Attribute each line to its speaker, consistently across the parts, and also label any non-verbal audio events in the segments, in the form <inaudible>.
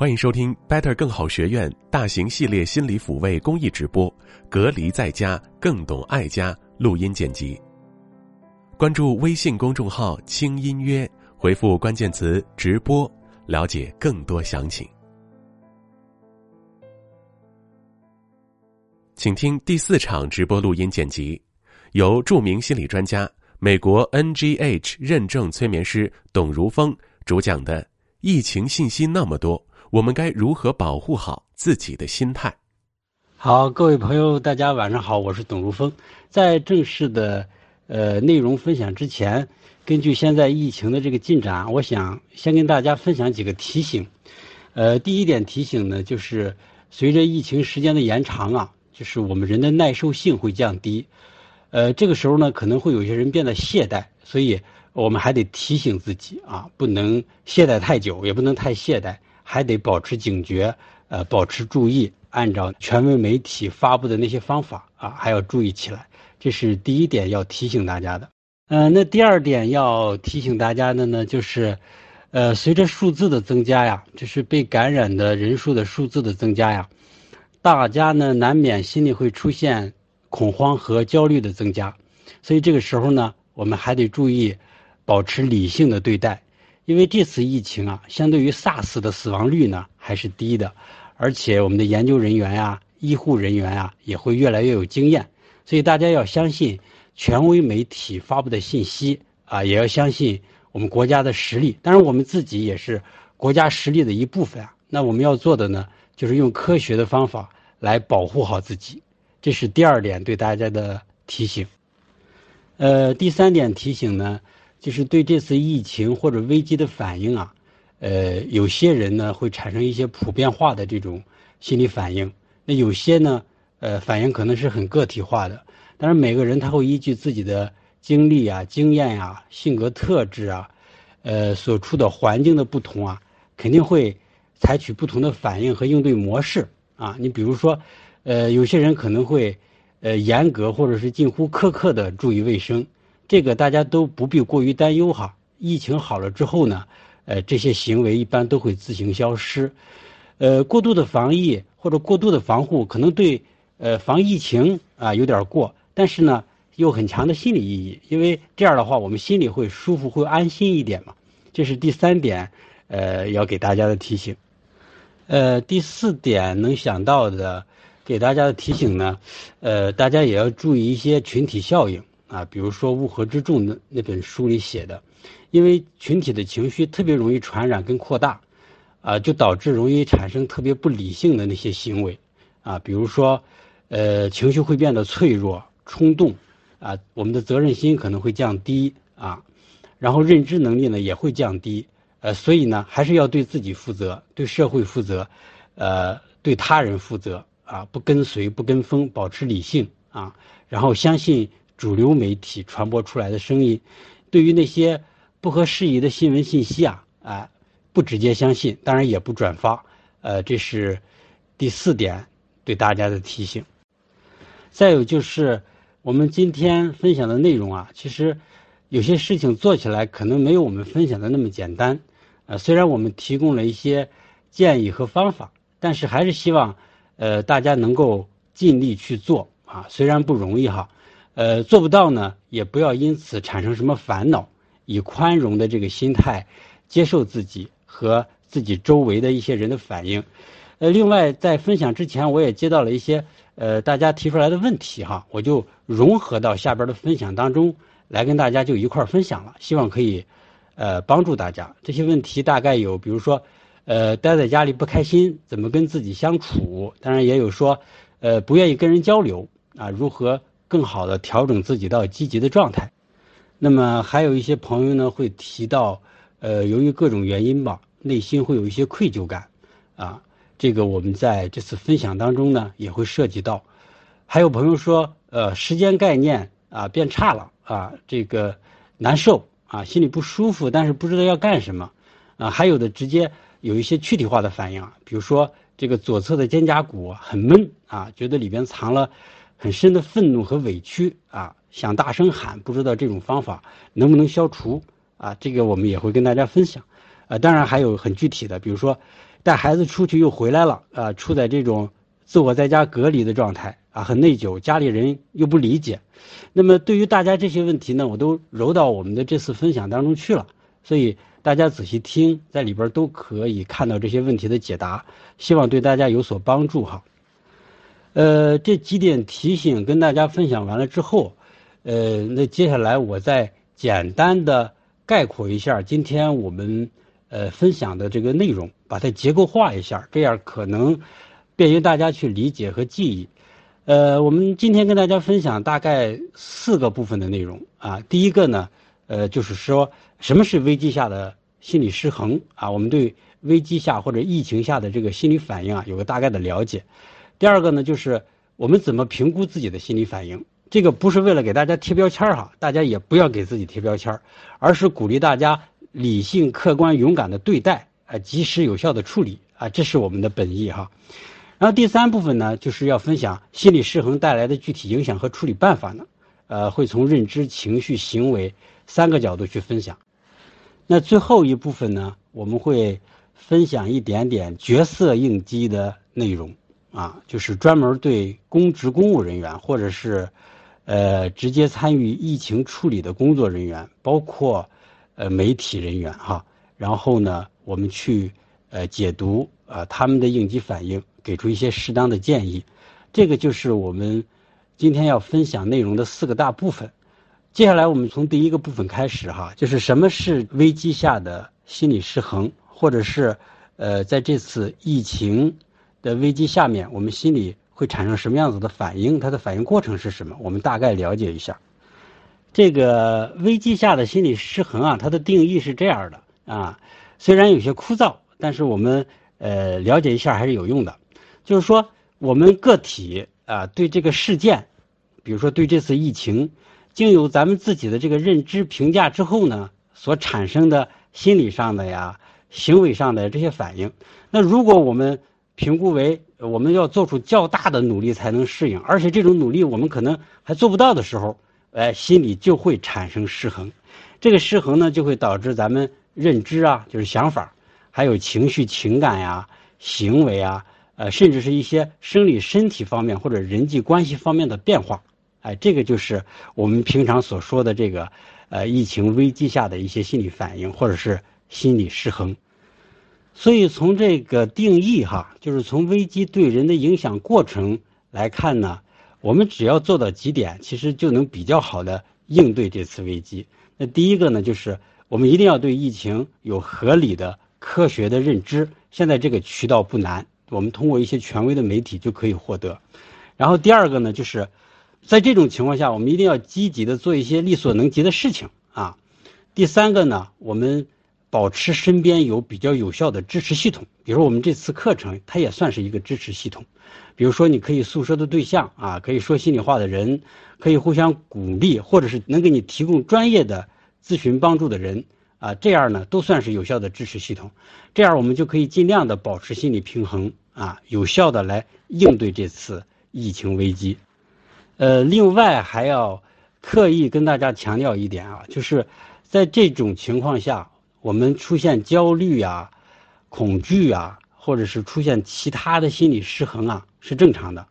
Speaker 1: 欢迎收听 Better 更好学院大型系列心理抚慰公益直播，隔离在家更懂爱家录音剪辑。关注微信公众号“轻音乐”，回复关键词“直播”，了解更多详情。请听第四场直播录音剪辑，由著名心理专家、美国 NGH 认证催眠师董如峰主讲的《疫情信息那么多》。我们该如何保护好自己的心态？
Speaker 2: 好，各位朋友，大家晚上好，我是董如峰。在正式的呃内容分享之前，根据现在疫情的这个进展，我想先跟大家分享几个提醒。呃，第一点提醒呢，就是随着疫情时间的延长啊，就是我们人的耐受性会降低。呃，这个时候呢，可能会有些人变得懈怠，所以我们还得提醒自己啊，不能懈怠太久，也不能太懈怠。还得保持警觉，呃，保持注意，按照权威媒体发布的那些方法啊，还要注意起来。这是第一点要提醒大家的。嗯，那第二点要提醒大家的呢，就是，呃，随着数字的增加呀，就是被感染的人数的数字的增加呀，大家呢难免心里会出现恐慌和焦虑的增加。所以这个时候呢，我们还得注意保持理性的对待。因为这次疫情啊，相对于 SARS 的死亡率呢还是低的，而且我们的研究人员呀、医护人员啊也会越来越有经验，所以大家要相信权威媒体发布的信息啊，也要相信我们国家的实力。当然，我们自己也是国家实力的一部分啊。那我们要做的呢，就是用科学的方法来保护好自己。这是第二点对大家的提醒。呃，第三点提醒呢。就是对这次疫情或者危机的反应啊，呃，有些人呢会产生一些普遍化的这种心理反应，那有些呢，呃，反应可能是很个体化的。但是，每个人他会依据自己的经历啊、经验呀、性格特质啊，呃，所处的环境的不同啊，肯定会采取不同的反应和应对模式啊。你比如说，呃，有些人可能会呃严格或者是近乎苛刻的注意卫生。这个大家都不必过于担忧哈。疫情好了之后呢，呃，这些行为一般都会自行消失。呃，过度的防疫或者过度的防护，可能对呃防疫情啊有点过，但是呢，有很强的心理意义，因为这样的话，我们心里会舒服，会安心一点嘛。这是第三点，呃，要给大家的提醒。呃，第四点能想到的给大家的提醒呢，呃，大家也要注意一些群体效应。啊，比如说《乌合之众》那那本书里写的，因为群体的情绪特别容易传染跟扩大，啊，就导致容易产生特别不理性的那些行为，啊，比如说，呃，情绪会变得脆弱、冲动，啊，我们的责任心可能会降低，啊，然后认知能力呢也会降低，呃，所以呢，还是要对自己负责，对社会负责，呃，对他人负责，啊，不跟随、不跟风，保持理性，啊，然后相信。主流媒体传播出来的声音，对于那些不合时宜的新闻信息啊，啊，不直接相信，当然也不转发，呃，这是第四点对大家的提醒。再有就是我们今天分享的内容啊，其实有些事情做起来可能没有我们分享的那么简单，呃，虽然我们提供了一些建议和方法，但是还是希望呃大家能够尽力去做啊，虽然不容易哈。呃，做不到呢，也不要因此产生什么烦恼，以宽容的这个心态接受自己和自己周围的一些人的反应。呃，另外在分享之前，我也接到了一些呃大家提出来的问题哈，我就融合到下边的分享当中来跟大家就一块分享了，希望可以呃帮助大家。这些问题大概有，比如说呃待在家里不开心，怎么跟自己相处？当然也有说呃不愿意跟人交流啊，如何？更好的调整自己到积极的状态，那么还有一些朋友呢会提到，呃，由于各种原因吧，内心会有一些愧疚感，啊，这个我们在这次分享当中呢也会涉及到。还有朋友说，呃，时间概念啊变差了啊，这个难受啊，心里不舒服，但是不知道要干什么，啊，还有的直接有一些躯体化的反应，比如说这个左侧的肩胛骨很闷啊，觉得里边藏了。很深的愤怒和委屈啊，想大声喊，不知道这种方法能不能消除啊？这个我们也会跟大家分享。呃，当然还有很具体的，比如说带孩子出去又回来了，啊，处在这种自我在家隔离的状态啊，很内疚，家里人又不理解。那么对于大家这些问题呢，我都揉到我们的这次分享当中去了，所以大家仔细听，在里边都可以看到这些问题的解答，希望对大家有所帮助哈。呃，这几点提醒跟大家分享完了之后，呃，那接下来我再简单的概括一下今天我们呃分享的这个内容，把它结构化一下，这样可能便于大家去理解和记忆。呃，我们今天跟大家分享大概四个部分的内容啊。第一个呢，呃，就是说什么是危机下的心理失衡啊？我们对危机下或者疫情下的这个心理反应啊，有个大概的了解。第二个呢，就是我们怎么评估自己的心理反应？这个不是为了给大家贴标签哈，大家也不要给自己贴标签而是鼓励大家理性、客观、勇敢的对待，啊，及时有效的处理啊，这是我们的本意哈。然后第三部分呢，就是要分享心理失衡带来的具体影响和处理办法呢，呃，会从认知、情绪、行为三个角度去分享。那最后一部分呢，我们会分享一点点角色应激的内容。啊，就是专门对公职公务人员，或者是，呃，直接参与疫情处理的工作人员，包括，呃，媒体人员哈。然后呢，我们去，呃，解读啊他们的应急反应，给出一些适当的建议。这个就是我们今天要分享内容的四个大部分。接下来我们从第一个部分开始哈，就是什么是危机下的心理失衡，或者是，呃，在这次疫情。的危机下面，我们心里会产生什么样子的反应？它的反应过程是什么？我们大概了解一下。这个危机下的心理失衡啊，它的定义是这样的啊，虽然有些枯燥，但是我们呃了解一下还是有用的。就是说，我们个体啊对这个事件，比如说对这次疫情，经由咱们自己的这个认知评价之后呢，所产生的心理上的呀、行为上的这些反应，那如果我们评估为我们要做出较大的努力才能适应，而且这种努力我们可能还做不到的时候，哎，心里就会产生失衡。这个失衡呢，就会导致咱们认知啊，就是想法，还有情绪、情感呀、行为啊，呃，甚至是一些生理、身体方面或者人际关系方面的变化。哎，这个就是我们平常所说的这个，呃，疫情危机下的一些心理反应，或者是心理失衡。所以从这个定义哈，就是从危机对人的影响过程来看呢，我们只要做到几点，其实就能比较好的应对这次危机。那第一个呢，就是我们一定要对疫情有合理的、科学的认知。现在这个渠道不难，我们通过一些权威的媒体就可以获得。然后第二个呢，就是在这种情况下，我们一定要积极的做一些力所能及的事情啊。第三个呢，我们。保持身边有比较有效的支持系统，比如我们这次课程，它也算是一个支持系统。比如说，你可以诉说的对象啊，可以说心里话的人，可以互相鼓励，或者是能给你提供专业的咨询帮助的人啊，这样呢都算是有效的支持系统。这样我们就可以尽量的保持心理平衡啊，有效的来应对这次疫情危机。呃，另外还要刻意跟大家强调一点啊，就是在这种情况下。我们出现焦虑啊、恐惧啊，或者是出现其他的心理失衡啊，是正常的，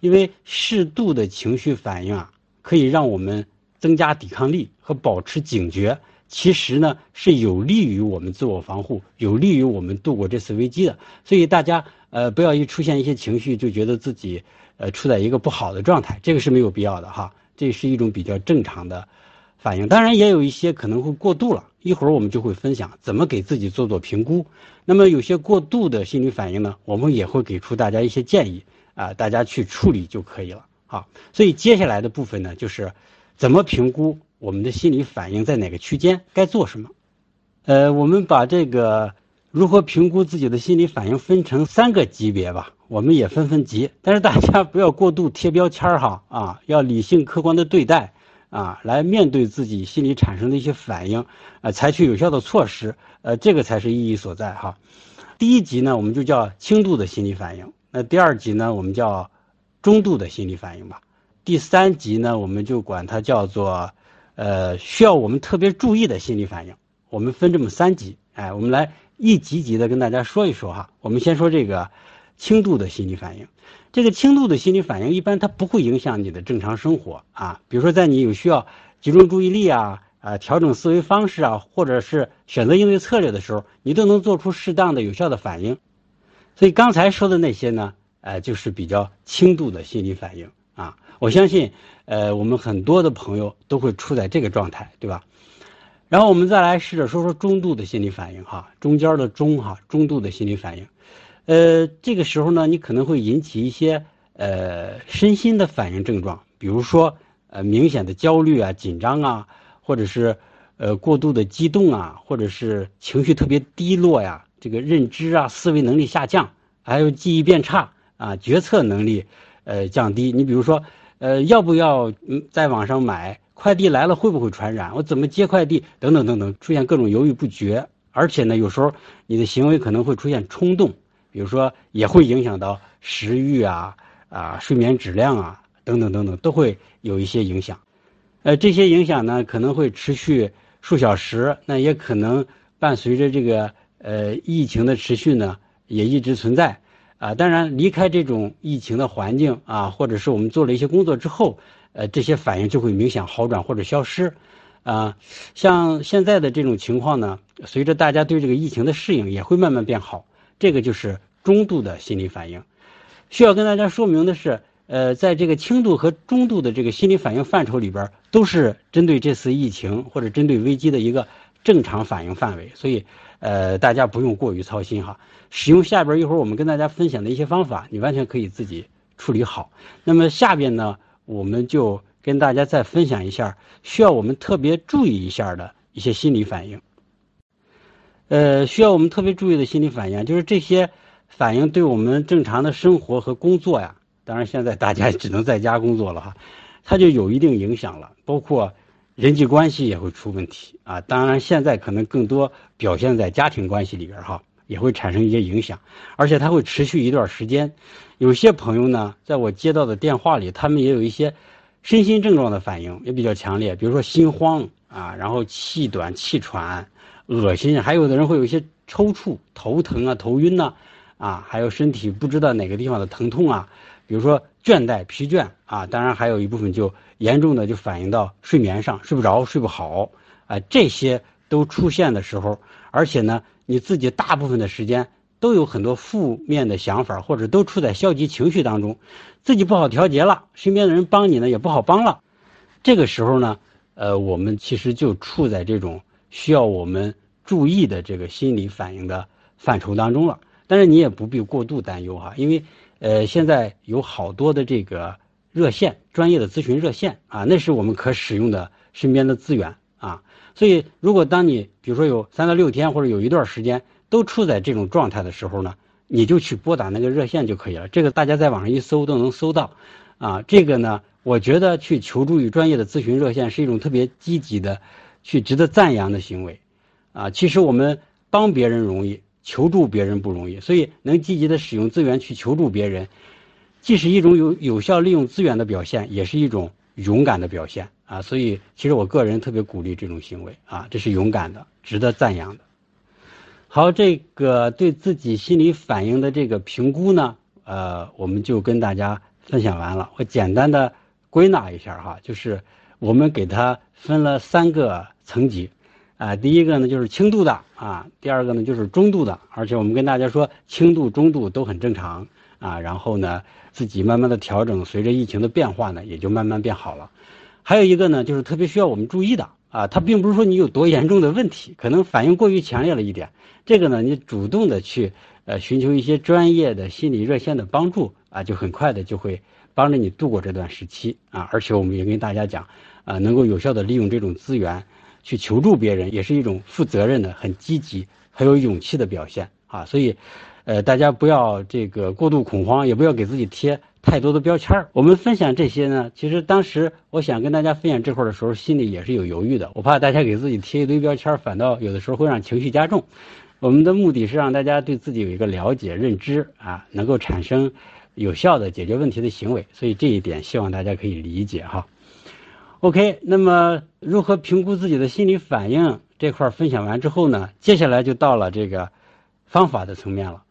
Speaker 2: 因为适度的情绪反应啊，可以让我们增加抵抗力和保持警觉。其实呢，是有利于我们自我防护，有利于我们度过这次危机的。所以大家呃，不要一出现一些情绪就觉得自己呃处在一个不好的状态，这个是没有必要的哈。这是一种比较正常的反应，当然也有一些可能会过度了。一会儿我们就会分享怎么给自己做做评估。那么有些过度的心理反应呢，我们也会给出大家一些建议啊，大家去处理就可以了。好，所以接下来的部分呢，就是怎么评估我们的心理反应在哪个区间，该做什么。呃，我们把这个如何评估自己的心理反应分成三个级别吧，我们也分分级，但是大家不要过度贴标签儿哈啊，要理性客观的对待。啊，来面对自己心里产生的一些反应，呃，采取有效的措施，呃，这个才是意义所在哈。第一级呢，我们就叫轻度的心理反应；那第二级呢，我们叫中度的心理反应吧。第三级呢，我们就管它叫做呃需要我们特别注意的心理反应。我们分这么三级，哎，我们来一级级的跟大家说一说哈。我们先说这个轻度的心理反应。这个轻度的心理反应一般它不会影响你的正常生活啊，比如说在你有需要集中注意力啊、啊调整思维方式啊，或者是选择应对策略的时候，你都能做出适当的有效的反应。所以刚才说的那些呢，呃，就是比较轻度的心理反应啊。我相信，呃，我们很多的朋友都会处在这个状态，对吧？然后我们再来试着说说中度的心理反应哈，中间的中哈，中度的心理反应。呃，这个时候呢，你可能会引起一些呃身心的反应症状，比如说呃明显的焦虑啊、紧张啊，或者是呃过度的激动啊，或者是情绪特别低落呀，这个认知啊、思维能力下降，还有记忆变差啊、决策能力呃降低。你比如说呃要不要在网上买快递来了会不会传染？我怎么接快递？等等等等，出现各种犹豫不决，而且呢，有时候你的行为可能会出现冲动。比如说，也会影响到食欲啊、啊睡眠质量啊等等等等，都会有一些影响。呃，这些影响呢，可能会持续数小时，那也可能伴随着这个呃疫情的持续呢，也一直存在。啊，当然离开这种疫情的环境啊，或者是我们做了一些工作之后，呃，这些反应就会明显好转或者消失。啊，像现在的这种情况呢，随着大家对这个疫情的适应，也会慢慢变好。这个就是中度的心理反应，需要跟大家说明的是，呃，在这个轻度和中度的这个心理反应范畴里边，都是针对这次疫情或者针对危机的一个正常反应范围，所以，呃，大家不用过于操心哈。使用下边一会儿我们跟大家分享的一些方法，你完全可以自己处理好。那么下边呢，我们就跟大家再分享一下需要我们特别注意一下的一些心理反应。呃，需要我们特别注意的心理反应，就是这些反应对我们正常的生活和工作呀，当然现在大家只能在家工作了哈，它就有一定影响了，包括人际关系也会出问题啊。当然现在可能更多表现在家庭关系里边哈，也会产生一些影响，而且它会持续一段时间。有些朋友呢，在我接到的电话里，他们也有一些身心症状的反应也比较强烈，比如说心慌啊，然后气短、气喘。恶心，还有的人会有一些抽搐、头疼啊、头晕呐，啊，还有身体不知道哪个地方的疼痛啊，比如说倦怠、疲倦啊，当然还有一部分就严重的就反映到睡眠上，睡不着、睡不好啊，这些都出现的时候，而且呢，你自己大部分的时间都有很多负面的想法，或者都处在消极情绪当中，自己不好调节了，身边的人帮你呢也不好帮了，这个时候呢，呃，我们其实就处在这种。需要我们注意的这个心理反应的范畴当中了，但是你也不必过度担忧哈，因为呃现在有好多的这个热线，专业的咨询热线啊，那是我们可使用的身边的资源啊。所以如果当你比如说有三到六天或者有一段时间都处在这种状态的时候呢，你就去拨打那个热线就可以了。这个大家在网上一搜都能搜到啊。这个呢，我觉得去求助于专业的咨询热线是一种特别积极的。去值得赞扬的行为，啊，其实我们帮别人容易，求助别人不容易，所以能积极的使用资源去求助别人，既是一种有有效利用资源的表现，也是一种勇敢的表现啊。所以，其实我个人特别鼓励这种行为啊，这是勇敢的，值得赞扬的。好，这个对自己心理反应的这个评估呢，呃，我们就跟大家分享完了。我简单的归纳一下哈，就是我们给他分了三个。层级，啊，第一个呢就是轻度的啊，第二个呢就是中度的，而且我们跟大家说，轻度、中度都很正常啊。然后呢，自己慢慢的调整，随着疫情的变化呢，也就慢慢变好了。还有一个呢，就是特别需要我们注意的啊，它并不是说你有多严重的问题，可能反应过于强烈了一点。这个呢，你主动的去呃寻求一些专业的心理热线的帮助啊，就很快的就会帮着你度过这段时期啊。而且我们也跟大家讲啊，能够有效的利用这种资源。去求助别人也是一种负责任的、很积极、很有勇气的表现啊！所以，呃，大家不要这个过度恐慌，也不要给自己贴太多的标签儿。我们分享这些呢，其实当时我想跟大家分享这块的时候，心里也是有犹豫的。我怕大家给自己贴一堆标签儿，反倒有的时候会让情绪加重。我们的目的是让大家对自己有一个了解、认知啊，能够产生有效的解决问题的行为。所以这一点，希望大家可以理解哈。OK，那么如何评估自己的心理反应这块分享完之后呢？接下来就到了这个方法的层面了。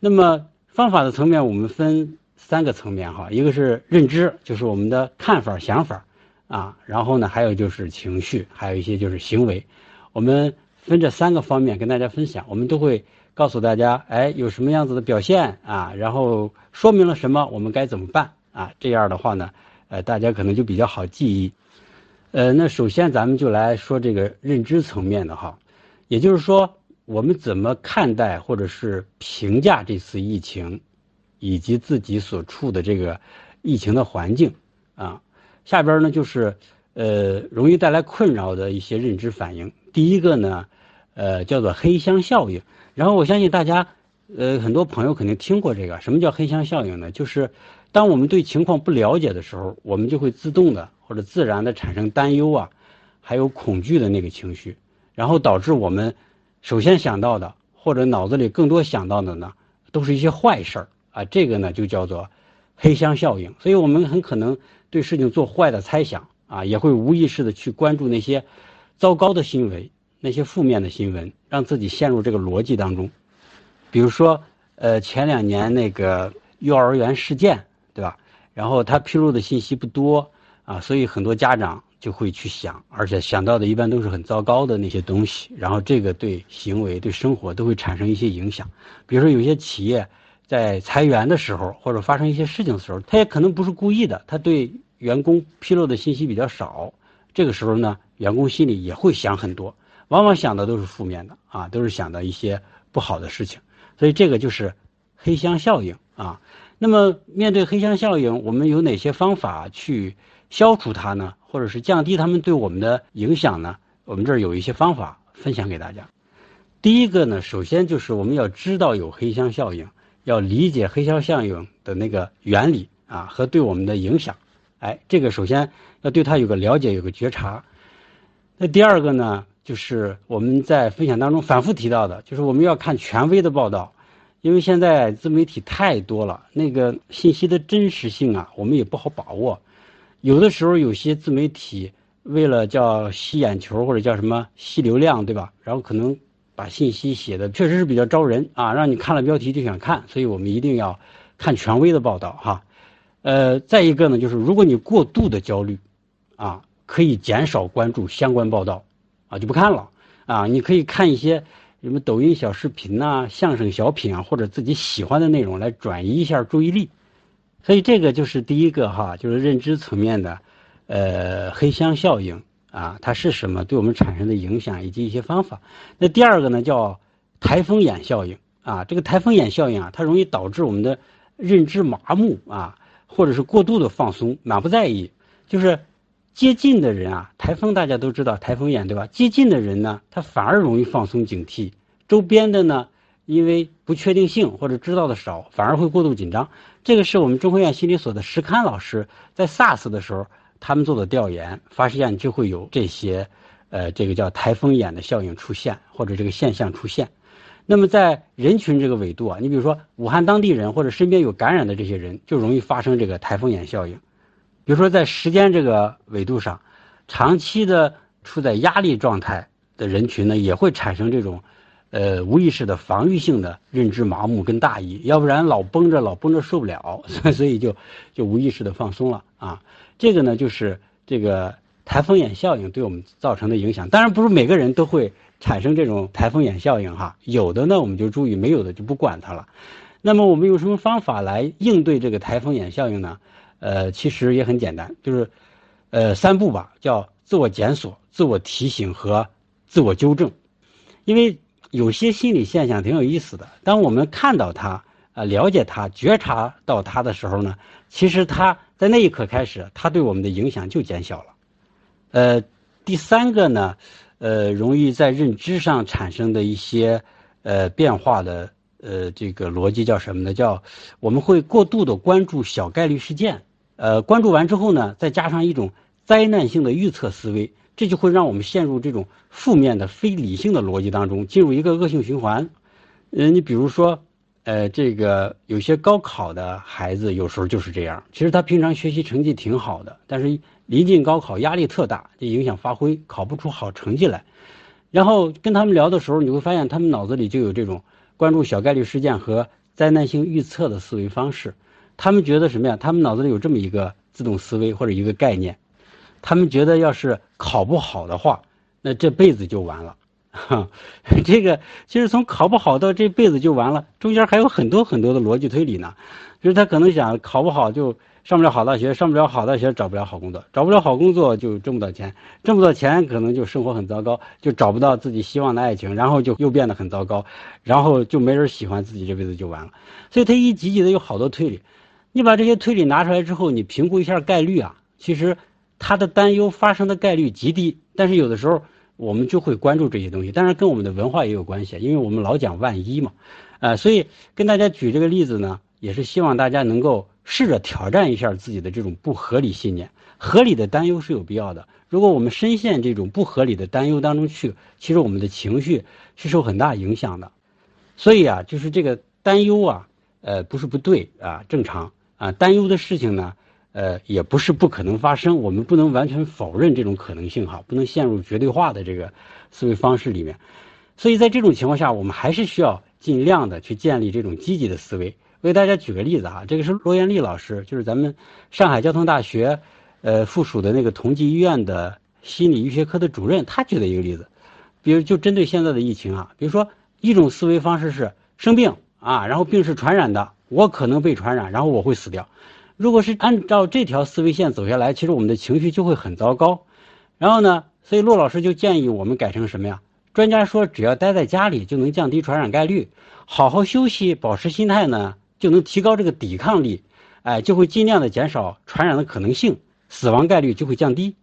Speaker 2: 那么方法的层面，我们分三个层面哈，一个是认知，就是我们的看法、想法啊，然后呢，还有就是情绪，还有一些就是行为。我们分这三个方面跟大家分享，我们都会告诉大家，哎，有什么样子的表现啊，然后说明了什么，我们该怎么办啊？这样的话呢，呃，大家可能就比较好记忆。呃，那首先咱们就来说这个认知层面的哈，也就是说，我们怎么看待或者是评价这次疫情，以及自己所处的这个疫情的环境啊。下边呢就是呃容易带来困扰的一些认知反应。第一个呢，呃叫做黑箱效应。然后我相信大家呃很多朋友肯定听过这个，什么叫黑箱效应呢？就是当我们对情况不了解的时候，我们就会自动的。或者自然的产生担忧啊，还有恐惧的那个情绪，然后导致我们首先想到的，或者脑子里更多想到的呢，都是一些坏事儿啊。这个呢就叫做黑箱效应。所以我们很可能对事情做坏的猜想啊，也会无意识的去关注那些糟糕的新闻、那些负面的新闻，让自己陷入这个逻辑当中。比如说，呃，前两年那个幼儿园事件，对吧？然后他披露的信息不多。啊，所以很多家长就会去想，而且想到的一般都是很糟糕的那些东西，然后这个对行为、对生活都会产生一些影响。比如说，有些企业在裁员的时候，或者发生一些事情的时候，他也可能不是故意的，他对员工披露的信息比较少，这个时候呢，员工心里也会想很多，往往想的都是负面的啊，都是想到一些不好的事情，所以这个就是黑箱效应啊。那么面对黑箱效应，我们有哪些方法去？消除它呢，或者是降低他们对我们的影响呢？我们这儿有一些方法分享给大家。第一个呢，首先就是我们要知道有黑箱效应，要理解黑箱效应的那个原理啊和对我们的影响。哎，这个首先要对它有个了解，有个觉察。那第二个呢，就是我们在分享当中反复提到的，就是我们要看权威的报道，因为现在自媒体太多了，那个信息的真实性啊，我们也不好把握。有的时候，有些自媒体为了叫吸眼球或者叫什么吸流量，对吧？然后可能把信息写的确实是比较招人啊，让你看了标题就想看。所以我们一定要看权威的报道哈。呃，再一个呢，就是如果你过度的焦虑，啊，可以减少关注相关报道，啊，就不看了啊。你可以看一些什么抖音小视频呐、相声小品啊，或者自己喜欢的内容来转移一下注意力。所以这个就是第一个哈，就是认知层面的，呃，黑箱效应啊，它是什么？对我们产生的影响以及一些方法。那第二个呢，叫台风眼效应啊。这个台风眼效应啊，它容易导致我们的认知麻木啊，或者是过度的放松，满不在意。就是接近的人啊，台风大家都知道，台风眼对吧？接近的人呢，他反而容易放松警惕，周边的呢。因为不确定性或者知道的少，反而会过度紧张。这个是我们中科院心理所的石堪老师在 SARS 的时候他们做的调研，发现就会有这些，呃，这个叫台风眼的效应出现，或者这个现象出现。那么在人群这个纬度啊，你比如说武汉当地人或者身边有感染的这些人，就容易发生这个台风眼效应。比如说在时间这个纬度上，长期的处在压力状态的人群呢，也会产生这种。呃，无意识的防御性的认知麻木跟大意，要不然老绷着，老绷着受不了，<laughs> 所以就就无意识的放松了啊。这个呢，就是这个台风眼效应对我们造成的影响。当然，不是每个人都会产生这种台风眼效应哈，有的呢我们就注意，没有的就不管它了。那么我们用什么方法来应对这个台风眼效应呢？呃，其实也很简单，就是呃三步吧，叫自我检索、自我提醒和自我纠正，因为。有些心理现象挺有意思的。当我们看到它、呃了解它、觉察到它的时候呢，其实它在那一刻开始，它对我们的影响就减小了。呃，第三个呢，呃，容易在认知上产生的一些呃变化的呃这个逻辑叫什么呢？叫我们会过度的关注小概率事件，呃，关注完之后呢，再加上一种灾难性的预测思维。这就会让我们陷入这种负面的、非理性的逻辑当中，进入一个恶性循环。嗯，你比如说，呃，这个有些高考的孩子有时候就是这样。其实他平常学习成绩挺好的，但是临近高考压力特大，就影响发挥，考不出好成绩来。然后跟他们聊的时候，你会发现他们脑子里就有这种关注小概率事件和灾难性预测的思维方式。他们觉得什么呀？他们脑子里有这么一个自动思维或者一个概念，他们觉得要是考不好的话，那这辈子就完了。哈，<laughs> 这个其实从考不好到这辈子就完了，中间还有很多很多的逻辑推理呢。就是他可能想考不好就上不了好大学，上不了好大学找不了好工作，找不了好工作就挣不到钱，挣不到钱可能就生活很糟糕，就找不到自己希望的爱情，然后就又变得很糟糕，然后就没人喜欢自己，这辈子就完了。所以他一集集的有好多推理，你把这些推理拿出来之后，你评估一下概率啊，其实他的担忧发生的概率极低，但是有的时候。我们就会关注这些东西，当然跟我们的文化也有关系，因为我们老讲万一嘛，呃，所以跟大家举这个例子呢，也是希望大家能够试着挑战一下自己的这种不合理信念。合理的担忧是有必要的，如果我们深陷这种不合理的担忧当中去，其实我们的情绪是受很大影响的。所以啊，就是这个担忧啊，呃，不是不对啊，正常啊，担忧的事情呢。呃，也不是不可能发生，我们不能完全否认这种可能性哈，不能陷入绝对化的这个思维方式里面。所以在这种情况下，我们还是需要尽量的去建立这种积极的思维。我给大家举个例子哈，这个是罗元丽老师，就是咱们上海交通大学呃附属的那个同济医院的心理医学科的主任，他举的一个例子，比如就针对现在的疫情啊，比如说一种思维方式是生病啊，然后病是传染的，我可能被传染，然后我会死掉。如果是按照这条思维线走下来，其实我们的情绪就会很糟糕。然后呢，所以骆老师就建议我们改成什么呀？专家说，只要待在家里就能降低传染概率，好好休息，保持心态呢，就能提高这个抵抗力，哎，就会尽量的减少传染的可能性，死亡概率就会降低。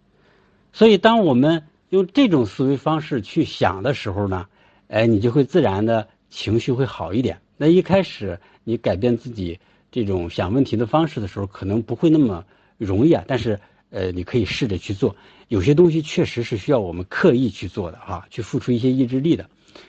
Speaker 2: 所以，当我们用这种思维方式去想的时候呢，哎，你就会自然的情绪会好一点。那一开始你改变自己。这种想问题的方式的时候，可能不会那么容易啊。但是，呃，你可以试着去做。有些东西确实是需要我们刻意去做的啊，去付出一些意志力的。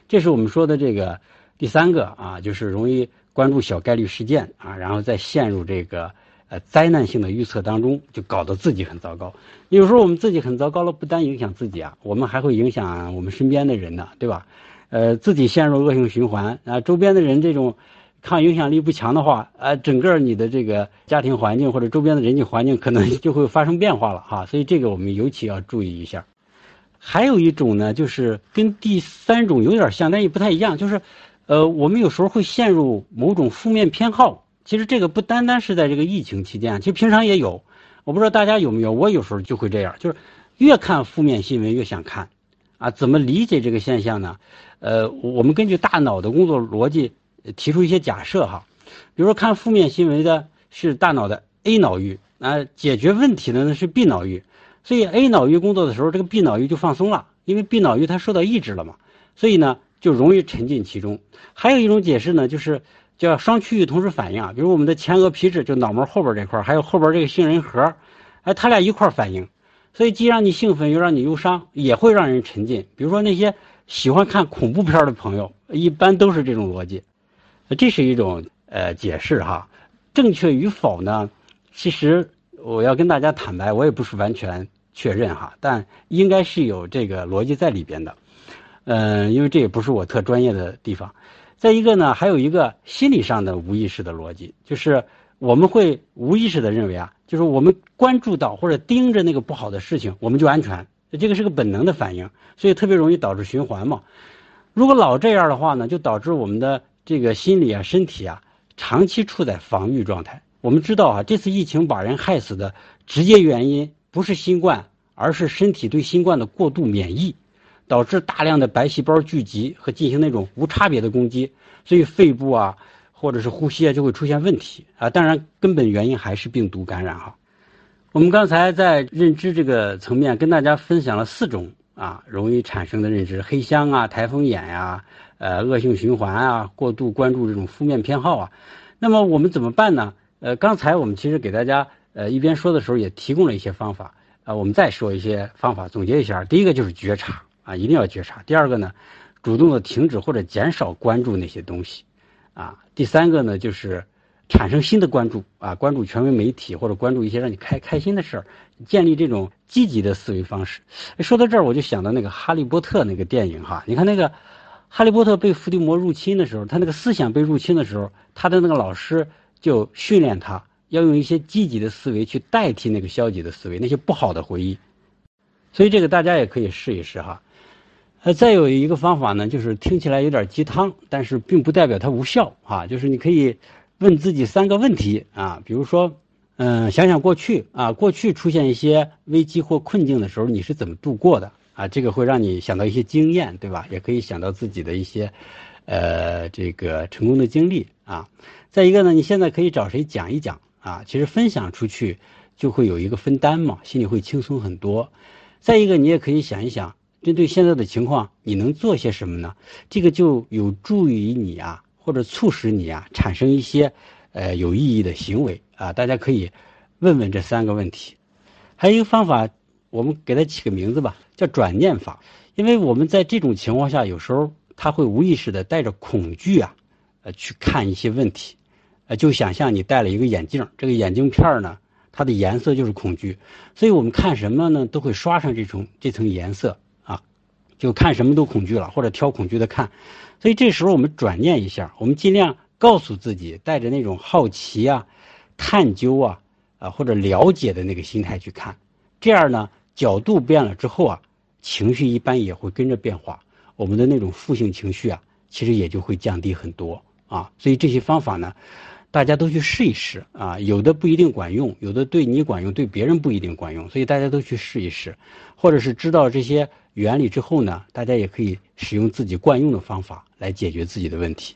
Speaker 2: 这是我们说的这个第三个啊，就是容易关注小概率事件啊，然后再陷入这个呃灾难性的预测当中，就搞得自己很糟糕。有时候我们自己很糟糕了，不单影响自己啊，我们还会影响我们身边的人呢，对吧？呃，自己陷入恶性循环啊，周边的人这种。抗影响力不强的话，呃，整个你的这个家庭环境或者周边的人际环境可能就会发生变化了哈，所以这个我们尤其要注意一下。还有一种呢，就是跟第三种有点像，但也不太一样，就是，呃，我们有时候会陷入某种负面偏好。其实这个不单单是在这个疫情期间，其实平常也有。我不知道大家有没有，我有时候就会这样，就是越看负面新闻越想看，啊，怎么理解这个现象呢？呃，我们根据大脑的工作逻辑。提出一些假设哈，比如说看负面新闻的是大脑的 A 脑域啊，解决问题的呢是 B 脑域，所以 A 脑域工作的时候，这个 B 脑域就放松了，因为 B 脑域它受到抑制了嘛，所以呢就容易沉浸其中。还有一种解释呢，就是叫双区域同时反应啊，比如我们的前额皮质就脑门后边这块，还有后边这个杏仁核，哎，它俩一块反应，所以既让你兴奋又让你忧伤，也会让人沉浸。比如说那些喜欢看恐怖片的朋友，一般都是这种逻辑。这是一种呃解释哈，正确与否呢？其实我要跟大家坦白，我也不是完全确认哈，但应该是有这个逻辑在里边的。嗯，因为这也不是我特专业的地方。再一个呢，还有一个心理上的无意识的逻辑，就是我们会无意识的认为啊，就是我们关注到或者盯着那个不好的事情，我们就安全。这个是个本能的反应，所以特别容易导致循环嘛。如果老这样的话呢，就导致我们的。这个心理啊，身体啊，长期处在防御状态。我们知道啊，这次疫情把人害死的直接原因不是新冠，而是身体对新冠的过度免疫，导致大量的白细胞聚集和进行那种无差别的攻击，所以肺部啊，或者是呼吸啊，就会出现问题啊。当然，根本原因还是病毒感染哈。我们刚才在认知这个层面跟大家分享了四种啊容易产生的认知：黑箱啊，台风眼呀。呃，恶性循环啊，过度关注这种负面偏好啊，那么我们怎么办呢？呃，刚才我们其实给大家呃一边说的时候也提供了一些方法啊，我们再说一些方法，总结一下。第一个就是觉察啊，一定要觉察。第二个呢，主动的停止或者减少关注那些东西啊。第三个呢，就是产生新的关注啊，关注权威媒体或者关注一些让你开开心的事儿，建立这种积极的思维方式。说到这儿，我就想到那个《哈利波特》那个电影哈，你看那个。哈利波特被伏地魔入侵的时候，他那个思想被入侵的时候，他的那个老师就训练他要用一些积极的思维去代替那个消极的思维，那些不好的回忆。所以这个大家也可以试一试哈。呃，再有一个方法呢，就是听起来有点鸡汤，但是并不代表它无效啊。就是你可以问自己三个问题啊，比如说，嗯，想想过去啊，过去出现一些危机或困境的时候，你是怎么度过的？啊，这个会让你想到一些经验，对吧？也可以想到自己的一些，呃，这个成功的经历啊。再一个呢，你现在可以找谁讲一讲啊？其实分享出去就会有一个分担嘛，心里会轻松很多。再一个，你也可以想一想，针对现在的情况，你能做些什么呢？这个就有助于你啊，或者促使你啊，产生一些呃有意义的行为啊。大家可以问问这三个问题。还有一个方法。我们给它起个名字吧，叫转念法。因为我们在这种情况下，有时候他会无意识的带着恐惧啊，呃，去看一些问题，呃，就想象你戴了一个眼镜，这个眼镜片呢，它的颜色就是恐惧，所以我们看什么呢，都会刷上这层这层颜色啊，就看什么都恐惧了，或者挑恐惧的看。所以这时候我们转念一下，我们尽量告诉自己，带着那种好奇啊、探究啊、啊或者了解的那个心态去看，这样呢。角度变了之后啊，情绪一般也会跟着变化。我们的那种负性情绪啊，其实也就会降低很多啊。所以这些方法呢，大家都去试一试啊。有的不一定管用，有的对你管用，对别人不一定管用。所以大家都去试一试，或者是知道这些原理之后呢，大家也可以使用自己惯用的方法来解决自己的问题。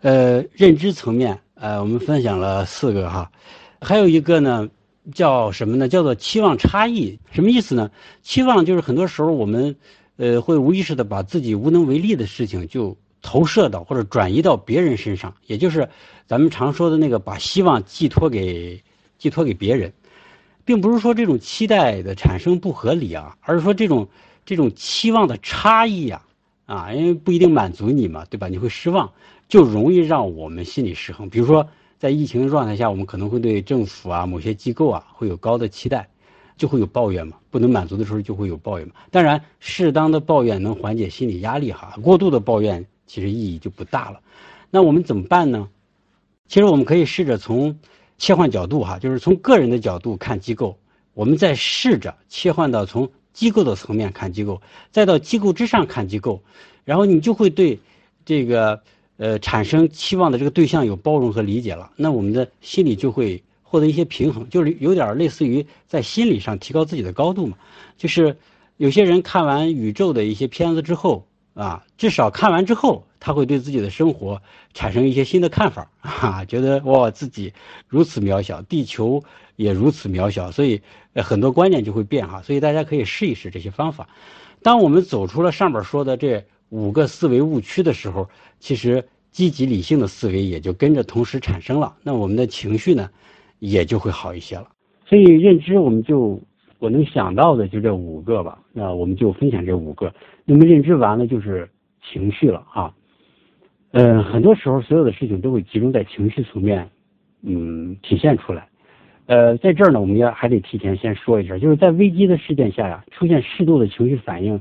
Speaker 2: 呃，认知层面，呃，我们分享了四个哈，还有一个呢。叫什么呢？叫做期望差异，什么意思呢？期望就是很多时候我们，呃，会无意识的把自己无能为力的事情就投射到或者转移到别人身上，也就是咱们常说的那个把希望寄托给寄托给别人，并不是说这种期待的产生不合理啊，而是说这种这种期望的差异呀，啊，因为不一定满足你嘛，对吧？你会失望，就容易让我们心理失衡。比如说。在疫情的状态下，我们可能会对政府啊、某些机构啊会有高的期待，就会有抱怨嘛。不能满足的时候就会有抱怨嘛。当然，适当的抱怨能缓解心理压力哈，过度的抱怨其实意义就不大了。那我们怎么办呢？其实我们可以试着从切换角度哈，就是从个人的角度看机构，我们再试着切换到从机构的层面看机构，再到机构之上看机构，然后你就会对这个。呃，产生期望的这个对象有包容和理解了，那我们的心理就会获得一些平衡，就是有点类似于在心理上提高自己的高度嘛。就是有些人看完宇宙的一些片子之后啊，至少看完之后，他会对自己的生活产生一些新的看法 <laughs> 啊，觉得哇自己如此渺小，地球也如此渺小，所以很多观念就会变哈。所以大家可以试一试这些方法。当我们走出了上面说的这五个思维误区的时候，其实。积极理性的思维也就跟着同时产生了，那我们的情绪呢，也就会好一些了。所以认知，我们就我能想到的就这五个吧。那我们就分享这五个。那么认知完了就是情绪了啊。嗯，很多时候所有的事情都会集中在情绪层面，嗯，体现出来。呃，在这儿呢，我们要还得提前先说一下，就是在危机的事件下呀，出现适度的情绪反应，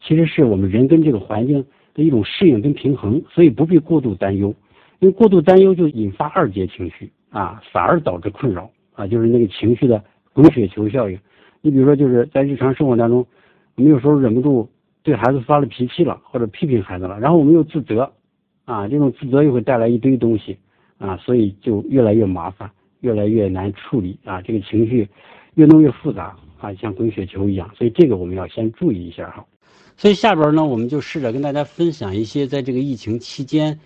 Speaker 2: 其实是我们人跟这个环境。的一种适应跟平衡，所以不必过度担忧，因为过度担忧就引发二阶情绪啊，反而导致困扰啊，就是那个情绪的滚雪球效应。你比如说，就是在日常生活当中，我们有时候忍不住对孩子发了脾气了，或者批评孩子了，然后我们又自责啊，这种自责又会带来一堆东西啊，所以就越来越麻烦，越来越难处理啊，这个情绪越弄越复杂啊，像滚雪球一样，所以这个我们要先注意一下哈。所以下边呢，我们就试着跟大家分享一些在这个疫情期间，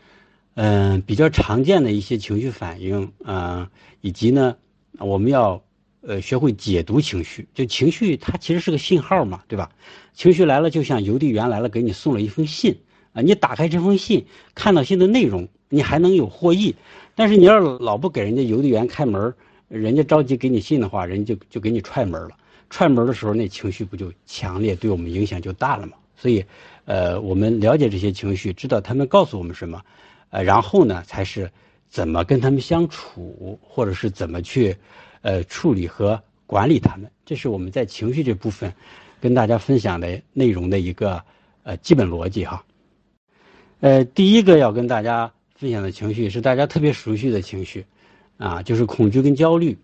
Speaker 2: 嗯，比较常见的一些情绪反应啊，以及呢，我们要呃学会解读情绪。就情绪它其实是个信号嘛，对吧？情绪来了，就像邮递员来了，给你送了一封信啊。你打开这封信，看到信的内容，你还能有获益。但是你要老不给人家邮递员开门，人家着急给你信的话，人家就就给你踹门了。踹门的时候，那情绪不就强烈，对我们影响就大了吗？所以，呃，我们了解这些情绪，知道他们告诉我们什么，呃，然后呢，才是怎么跟他们相处，或者是怎么去，呃，处理和管理他们。这是我们在情绪这部分跟大家分享的内容的一个呃基本逻辑哈。呃，第一个要跟大家分享的情绪是大家特别熟悉的情绪，啊，就是恐惧跟焦虑。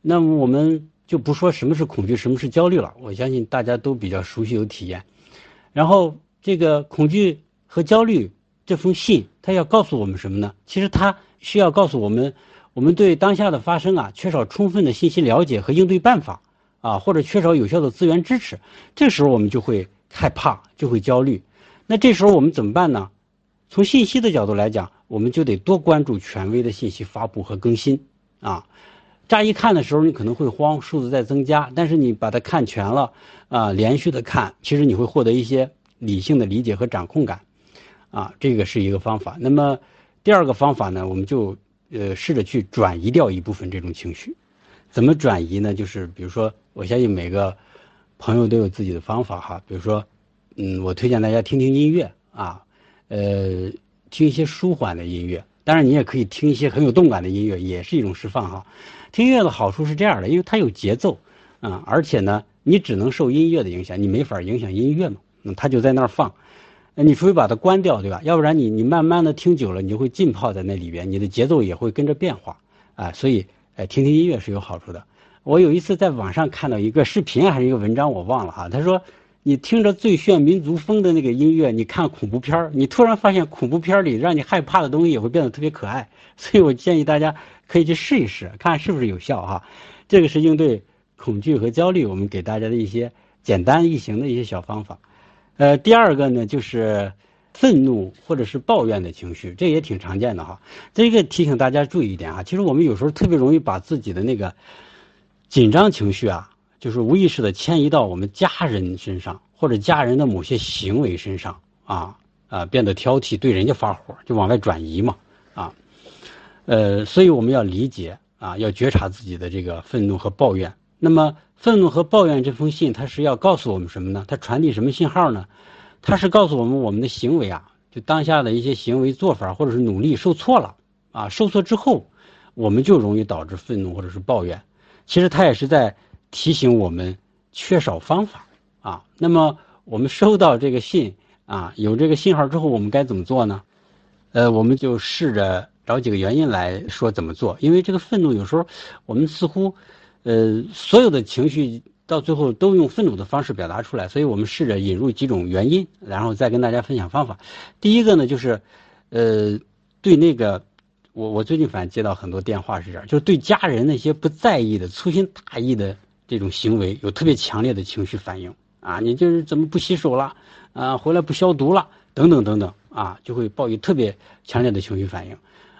Speaker 2: 那么我们就不说什么是恐惧，什么是焦虑了。我相信大家都比较熟悉有体验。然后这个恐惧和焦虑这封信，它要告诉我们什么呢？其实它需要告诉我们，我们对当下的发生啊，缺少充分的信息了解和应对办法啊，或者缺少有效的资源支持。这时候我们就会害怕，就会焦虑。那这时候我们怎么办呢？从信息的角度来讲，我们就得多关注权威的信息发布和更新啊。乍一看的时候，你可能会慌，数字在增加，但是你把它看全了啊，连续的看，其实你会获得一些理性的理解和掌控感啊。这个是一个方法。那么第二个方法呢，我们就呃试着去转移掉一部分这种情绪。怎么转移呢？就是比如说，我相信每个朋友都有自己的方法哈。比如说，嗯，我推荐大家听听音乐啊。呃，听一些舒缓的音乐，当然你也可以听一些很有动感的音乐，也是一种释放哈。听音乐的好处是这样的，因为它有节奏啊，而且呢，你只能受音乐的影响，你没法影响音乐嘛。那它就在那儿放，你除非把它关掉，对吧？要不然你你慢慢的听久了，你就会浸泡在那里边，你的节奏也会跟着变化啊。所以，哎，听听音乐是有好处的。我有一次在网上看到一个视频还是一个文章，我忘了哈，他说。你听着最炫民族风的那个音乐，你看恐怖片儿你突然发现恐怖片里让你害怕的东西也会变得特别可爱。所以我建议大家可以去试一试，看是不是有效哈。这个是应对恐惧和焦虑，我们给大家的一些简单易行的一些小方法。呃，第二个呢，就是愤怒或者是抱怨的情绪，这也挺常见的哈。这个提醒大家注意一点啊，其实我们有时候特别容易把自己的那个紧张情绪啊。就是无意识的迁移到我们家人身上，或者家人的某些行为身上啊啊，变得挑剔，对人家发火，就往外转移嘛，呃，所以我们要理解啊，要觉察自己的这个愤怒和抱怨。那么，愤怒和抱怨这封信，它是要告诉我们什么呢？它传递什么信号呢？它是告诉我们，我们的行为啊，就当下的一些行为做法或者是努力受挫了啊，受挫之后，我们就容易导致愤怒或者是抱怨。其实它也是在。提醒我们缺少方法啊，那么我们收到这个信啊，有这个信号之后，我们该怎么做呢？呃，我们就试着找几个原因来说怎么做。因为这个愤怒有时候我们似乎呃所有的情绪到最后都用愤怒的方式表达出来，所以我们试着引入几种原因，然后再跟大家分享方法。第一个呢，就是呃对那个我我最近反正接到很多电话是这样，就是对家人那些不在意的粗心大意的。这种行为有特别强烈的情绪反应啊，你就是怎么不洗手了啊，回来不消毒了，等等等等啊，就会抱有特别强烈的情绪反应。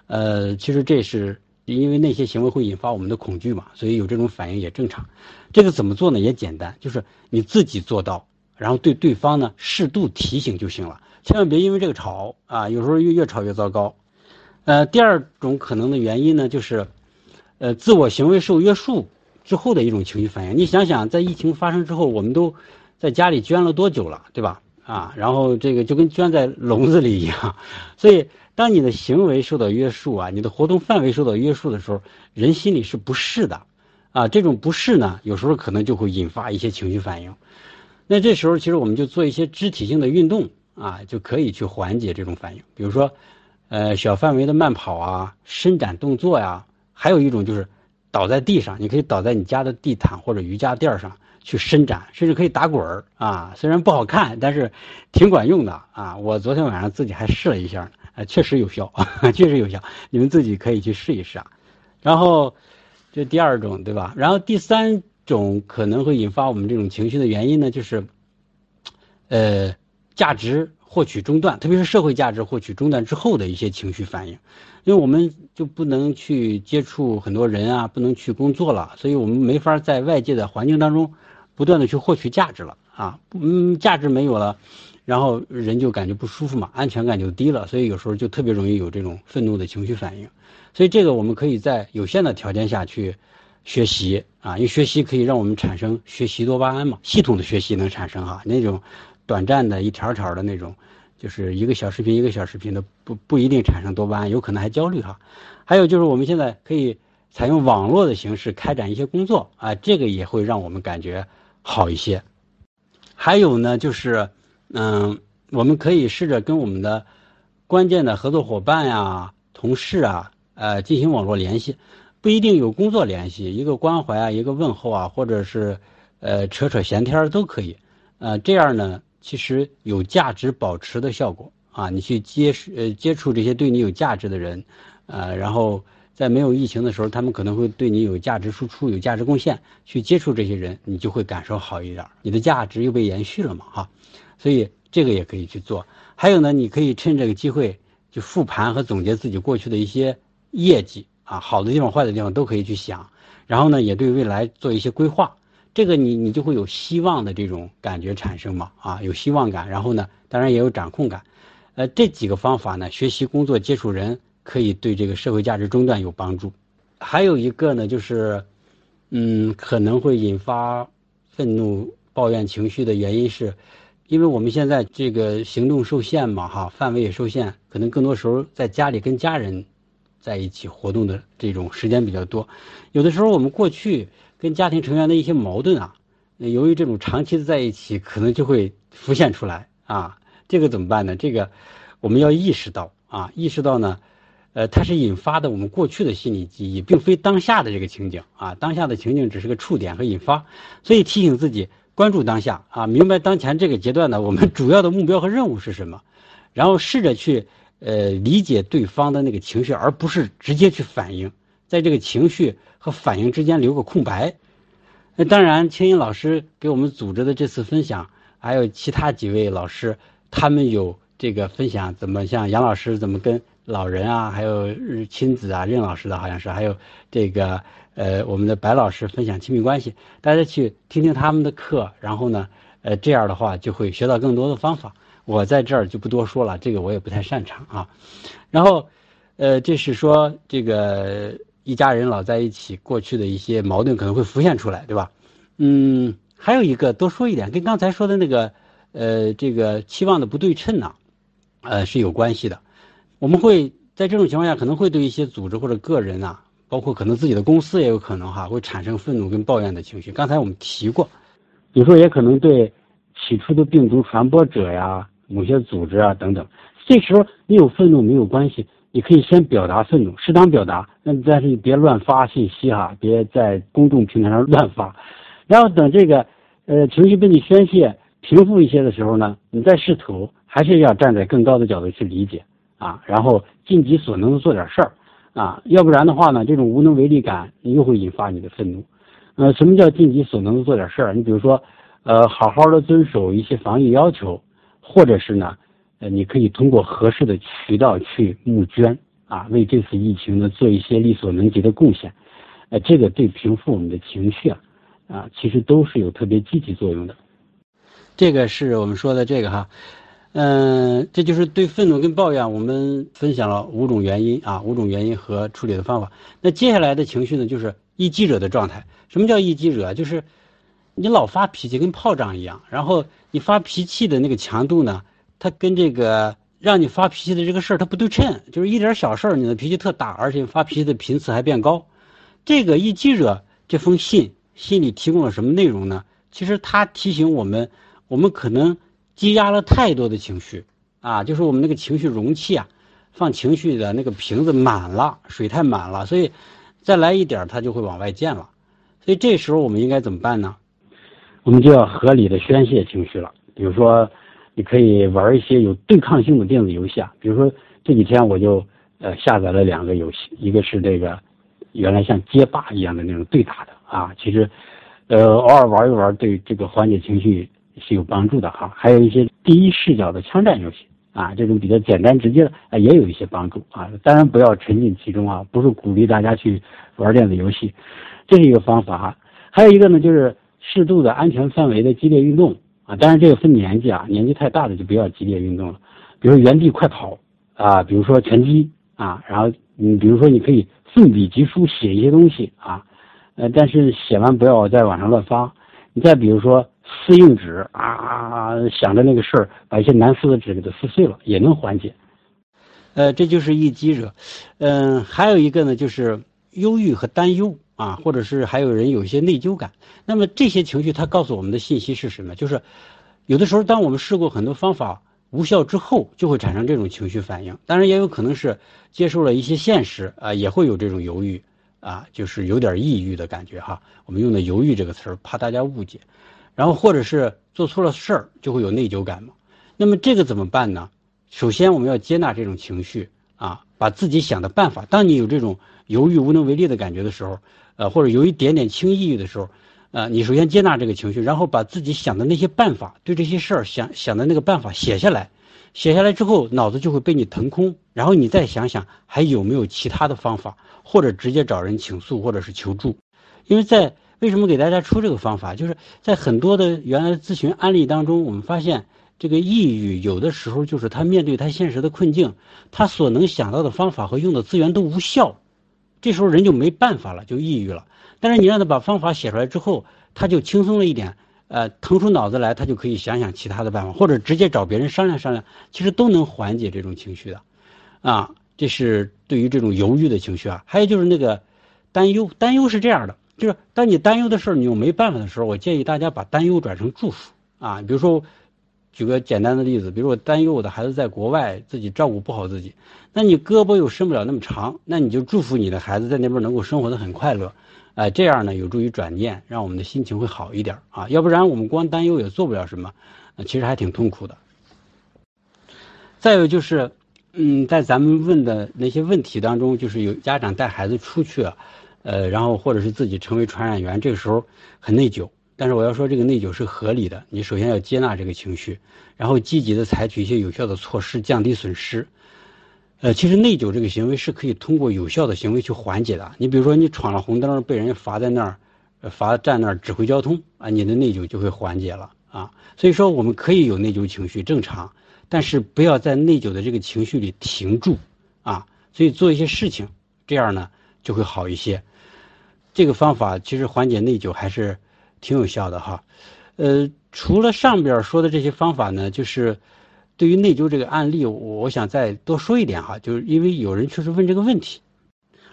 Speaker 2: 呃，其实这是因为那些行为会引发我们的恐惧嘛，所以有这种反应也正常。这个怎么做呢？也简单，就是你自己做到，然后对对方呢适度提醒就行了，千万别因为这个吵啊，有时候越越吵越糟糕。呃，第二种可能的原因呢，就是呃自我行为受约束。之后的一种情绪反应，你想想，在疫情发生之后，我们都在家里捐了多久了，对吧？啊，然后这个就跟圈在笼子里一样，所以当你的行为受到约束啊，你的活动范围受到约束的时候，人心里是不适的，啊，这种不适呢，有时候可能就会引发一些情绪反应。那这时候其实我们就做一些肢体性的运动啊，就可以去缓解这种反应，比如说，呃，小范围的慢跑啊，伸展动作呀，还有一种就是。倒在地上，你可以倒在你家的地毯或者瑜伽垫上去伸展，甚至可以打滚儿啊。虽然不好看，但是挺管用的啊。我昨天晚上自己还试了一下，啊，确实有效，<laughs> 确实有效。你们自己可以去试一试啊。然后，这第二种对吧？然后第三种可能会引发我们这种情绪的原因呢，就是，呃，价值。获取中断，特别是社会价值获取中断之后的一些情绪反应，因为我们就不能去接触很多人啊，不能去工作了，所以我们没法在外界的环境当中不断的去获取价值了啊，嗯，价值没有了，然后人就感觉不舒服嘛，安全感就低了，所以有时候就特别容易有这种愤怒的情绪反应，所以这个我们可以在有限的条件下去学习啊，因为学习可以让我们产生学习多巴胺嘛，系统的学习能产生哈那种。短暂的一条条的那种，就是一个小视频一个小视频的，不不一定产生多巴胺，有可能还焦虑哈。还有就是我们现在可以采用网络的形式开展一些工作啊，这个也会让我们感觉好一些。还有呢，就是嗯，我们可以试着跟我们的关键的合作伙伴呀、同事啊，呃，进行网络联系，不一定有工作联系，一个关怀啊，一个问候啊，或者是呃扯扯闲天都可以。呃，这样呢，其实有价值保持的效果啊。你去接呃接触这些对你有价值的人，呃，然后在没有疫情的时候，他们可能会对你有价值输出、有价值贡献。去接触这些人，你就会感受好一点，你的价值又被延续了嘛，哈。所以这个也可以去做。还有呢，你可以趁这个机会就复盘和总结自己过去的一些业绩啊，好的地方、坏的地方都可以去想。然后呢，也对未来做一些规划。这个你你就会有希望的这种感觉产生嘛啊，有希望感，然后呢，当然也有掌控感，呃，这几个方法呢，学习、工作、接触人，可以对这个社会价值中断有帮助。还有一个呢，就是，嗯，可能会引发愤怒、抱怨情绪的原因是，因为我们现在这个行动受限嘛哈，范围也受限，可能更多时候在家里跟家人在一起活动的这种时间比较多，有的时候我们过去。跟家庭成员的一些矛盾啊，由于这种长期的在一起，可能就会浮现出来啊。这个怎么办呢？这个我们要意识到啊，意识到呢，呃，它是引发的我们过去的心理记忆，并非当下的这个情景啊。当下的情景只是个触点和引发，所以提醒自己关注当下啊，明白当前这个阶段呢，我们 <laughs> 主要的目标和任务是什么，然后试着去呃理解对方的那个情绪，而不是直接去反应，在这个情绪。和反应之间留个空白。那当然，青音老师给我们组织的这次分享，还有其他几位老师，他们有这个分享怎么像杨老师怎么跟老人啊，还有亲子啊，任老师的好像是，还有这个呃我们的白老师分享亲密关系，大家去听听他们的课，然后呢，呃这样的话就会学到更多的方法。我在这儿就不多说了，这个我也不太擅长啊。然后，呃，这是说这个。一家人老在一起，过去的一些矛盾可能会浮现出来，对吧？嗯，还有一个多说一点，跟刚才说的那个，呃，这个期望的不对称呢，呃，是有关系的。我们会在这种情况下，可能会对一些组织或者个人啊，包括可能自己的公司也有可能哈，会产生愤怒跟抱怨的情绪。刚才我们提过，比如说也可能对起初的病毒传播者呀、某些组织啊等等，这时候你有愤怒没有关系。你可以先表达愤怒，适当表达，那但是你别乱发信息哈，别在公众平台上乱发，然后等这个呃情绪被你宣泄平复一些的时候呢，你再试图还是要站在更高的角度去理解啊，然后尽己所能的做点事儿啊，要不然的话呢，这种无能为力感又会引发你的愤怒。呃，什么叫尽己所能的做点事儿？你比如说，呃，好好的遵守一些防疫要求，或者是呢？呃，你可以通过合适的渠道去募捐啊，为这次疫情呢做一些力所能及的贡献，呃，这个对平复我们的情绪啊，啊，其实都是有特别积极作用的。这个是我们说的这个哈，嗯，这就是对愤怒跟抱怨，我们分享了五种原因啊，五种原因和处理的方法。那接下来的情绪呢，就是易激惹的状态。什么叫易激惹？就是你老发脾气，跟炮仗一样，然后你发脾气的那个强度呢？它跟这个让你发脾气的这个事儿，它不对称，就是一点小事儿，你的脾气特大，而且发脾气的频次还变高。这个易激惹这封信，信里提供了什么内容呢？其实它提醒我们，我们可能积压了太多的情绪啊，就是我们那个情绪容器啊，放情绪的那个瓶子满了，水太满了，所以再来一点，它就会往外溅了。所以这时候我们应该怎么办呢？我们就要合理的宣泄情绪了，比如说。你可以玩一些有对抗性的电子游戏啊，比如说这几天我就呃下载了两个游戏，一个是这个原来像街霸一样的那种对打的啊，其实呃偶尔玩一玩对这个缓解情绪是有帮助的哈。还有一些第一视角的枪战游戏啊，这种比较简单直接的啊也有一些帮助啊。当然不要沉浸其中啊，不是鼓励大家去玩电子游戏，这是一个方法哈。还有一个呢，就是适度的安全范围的激烈运动。啊，当然这个分年纪啊，年纪太大的就不要激烈运动了，比如原地快跑啊，比如说拳击啊，然后你比如说你可以奋笔疾书写一些东西啊，呃，但是写完不要在网上乱发。你再比如说撕硬纸啊，想着那个事儿，把一些难撕的纸给它撕碎了，也能缓解。呃，这就是易激惹。嗯，还有一个呢，就是忧郁和担忧。啊，或者是还有人有一些内疚感，那么这些情绪它告诉我们的信息是什么？就是有的时候，当我们试过很多方法，无效之后，就会产生这种情绪反应。当然，也有可能是接受了一些现实啊，也会有这种犹豫啊，就是有点抑郁的感觉哈。我们用的“犹豫”这个词儿，怕大家误解。然后，或者是做错了事儿，就会有内疚感嘛。那么这个怎么办呢？首先，我们要接纳这种情绪啊，把自己想的办法。当你有这种犹豫、无能为力的感觉的时候，呃，或者有一点点轻抑郁的时候。呃，你首先接纳这个情绪，然后把自己想的那些办法，对这些事儿想想的那个办法写下来，写下来之后，脑子就会被你腾空，然后你再想想还有没有其他的方法，或者直接找人倾诉，或者是求助。因为在为什么给大家出这个方法，就是在很多的原来的咨询案例当中，我们发现这个抑郁有的时候就是他面对他现实的困境，他所能想到的方法和用的资源都无效，这时候人就没办法了，就抑郁了。但是你让他把方法写出来之后，他就轻松了一点，呃，腾出脑子来，他就可以想想其他的办法，或者直接找别人商量商量，其实都能缓解这种情绪的，啊，这是对于这种犹豫的情绪啊。还有就是那个担忧，担忧是这样的，就是当你担忧的事儿你又没办法的时候，我建议大家把担忧转成祝福啊。比如说，举个简单的例子，比如我担忧我的孩子在国外自己照顾不好自己，那你胳膊又伸不了那么长，那你就祝福你的孩子在那边能够生活的很快乐。哎，这样呢有助于转念，让我们的心情会好一点啊。要不然我们光担忧也做不了什么，其实还挺痛苦的。再有就是，嗯，在咱们问的那些问题当中，就是有家长带孩子出去，呃，然后或者是自己成为传染源，这个时候很内疚。但是我要说，这个内疚是合理的。你首先要接纳这个情绪，然后积极的采取一些有效的措施，降低损失。呃，其实内疚这个行为是可以通过有效的行为去缓解的。你比如说，你闯了红灯，被人罚在那儿，罚站那儿指挥交通啊，你的内疚就会缓解了啊。所以说，我们可以有内疚情绪，正常，但是不要在内疚的这个情绪里停住啊。所以做一些事情，这样呢就会好一些。这个方法其实缓解内疚还是挺有效的哈。呃，除了上边说的这些方法呢，就是。对于内疚这个案例，我我想再多说一点哈，就是因为有人确实问这个问题，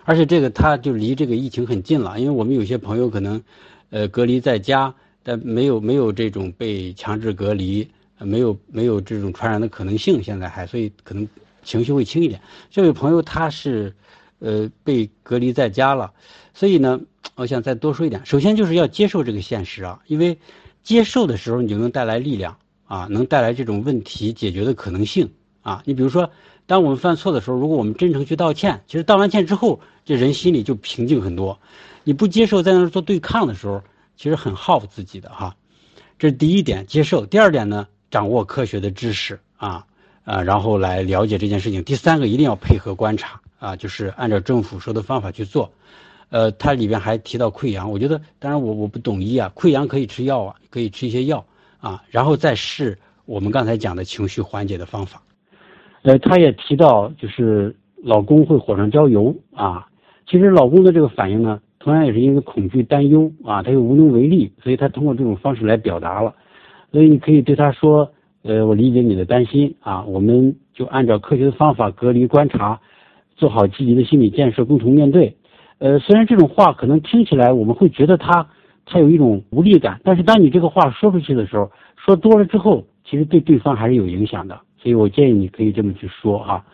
Speaker 2: 而且这个他就离这个疫情很近了，因为我们有些朋友可能，呃，隔离在家，但没有没有这种被强制隔离，没有没有这种传染的可能性，现在还所以可能情绪会轻一点。这位朋友他是，呃，被隔离在家了，所以呢，我想再多说一点，首先就是要接受这个现实啊，因为接受的时候你就能带来力量。啊，能带来这种问题解决的可能性啊！你比如说，当我们犯错的时候，如果我们真诚去道歉，其实道完歉之后，这人心里就平静很多。你不接受，在那儿做对抗的时候，其实很耗自己的哈。这是第一点，接受。第二点呢，掌握科学的知识啊啊，然后来了解这件事情。第三个，一定要配合观察啊，就是按照政府说的方法去做。呃，它里边还提到溃疡，我觉得，当然我我不懂医啊，溃疡可以吃药啊，可以吃一些药。啊，然后再试我们刚才讲的情绪缓解的方法。呃，他也提到，就是老公会火上浇油啊。其实老公的这个反应呢，同样也是因为恐惧、担忧啊，他又无能为力，所以他通过这种方式来表达了。所以你可以对他说：“呃，我理解你的担心啊，我们就按照科学的方法隔离观察，做好积极的心理建设，共同面对。”呃，虽然这种话可能听起来我们会觉得他。他有一种无力感，但是当你这个话说出去的时候，说多了之后，其实对对方还是有影响的。所以我建议你可以这么去说哈。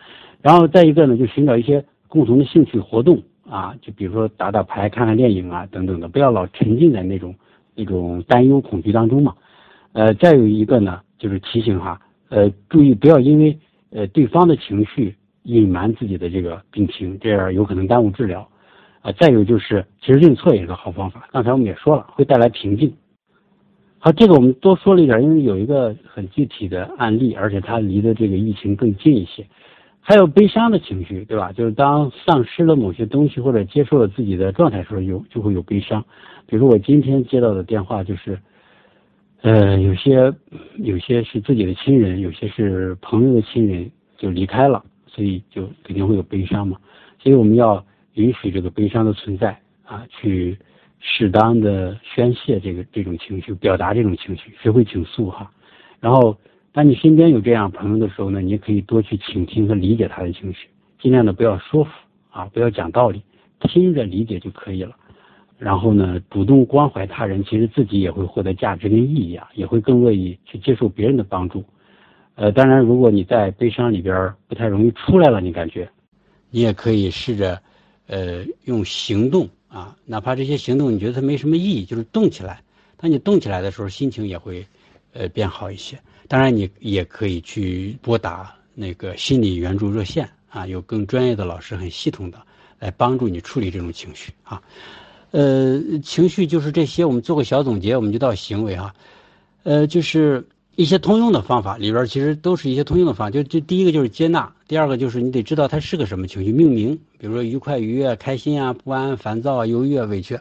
Speaker 2: 然后再一个呢，就寻找一些共同的兴趣活动啊，就比如说打打牌、看看电影啊等等的，不要老沉浸在那种那种担忧、恐惧当中嘛。呃，再有一个呢，就是提醒哈，呃，注意不要因为呃对方的情绪隐瞒自己的这个病情，这样有可能耽误治疗。啊，再有就是，其实认错也是个好方法。刚才我们也说了，会带来平静。好，这个我们多说了一点，因为有一个很具体的案例，而且它离的这个疫情更近一些。还有悲伤的情绪，对吧？就是当丧失了某些东西或者接受了自己的状态时候，有就会有悲伤。比如我今天接到的电话就是，呃，有些有些是自己的亲人，有些是朋友的亲人就离开了，所以就肯定会有悲伤嘛。所以我们要。允许这个悲伤的存在啊，去适当的宣泄这个这种情绪，表达这种情绪，学会倾诉哈。然后，当你身边有这样朋友的时候呢，你也可以多去倾听和理解他的情绪，尽量的不要说服啊，不要讲道理，听着理解就可以了。然后呢，主动关怀他人，其实自己也会获得价值跟意义啊，也会更乐意去接受别人的帮助。呃，当然，如果你在悲伤里边不太容易出来了，你感觉，你也可以试着，呃，用行动啊，哪怕这些行动你觉得它没什么意义，就是动起来。当你动起来的时候，心情也会，呃，变好一些。当然，你也可以去拨打那个心理援助热线啊，有更专业的老师，很系统的来帮助你处理这种情绪啊。呃，情绪就是这些，我们做个小总结，我们就到行为哈，呃，就是。一些通用的方法里边，其实都是一些通用的方法。就就第一个就是接纳，第二个就是你得知道它是个什么情绪，命名。比如说愉快、愉悦、开心啊、不安、烦躁啊、优越、委屈。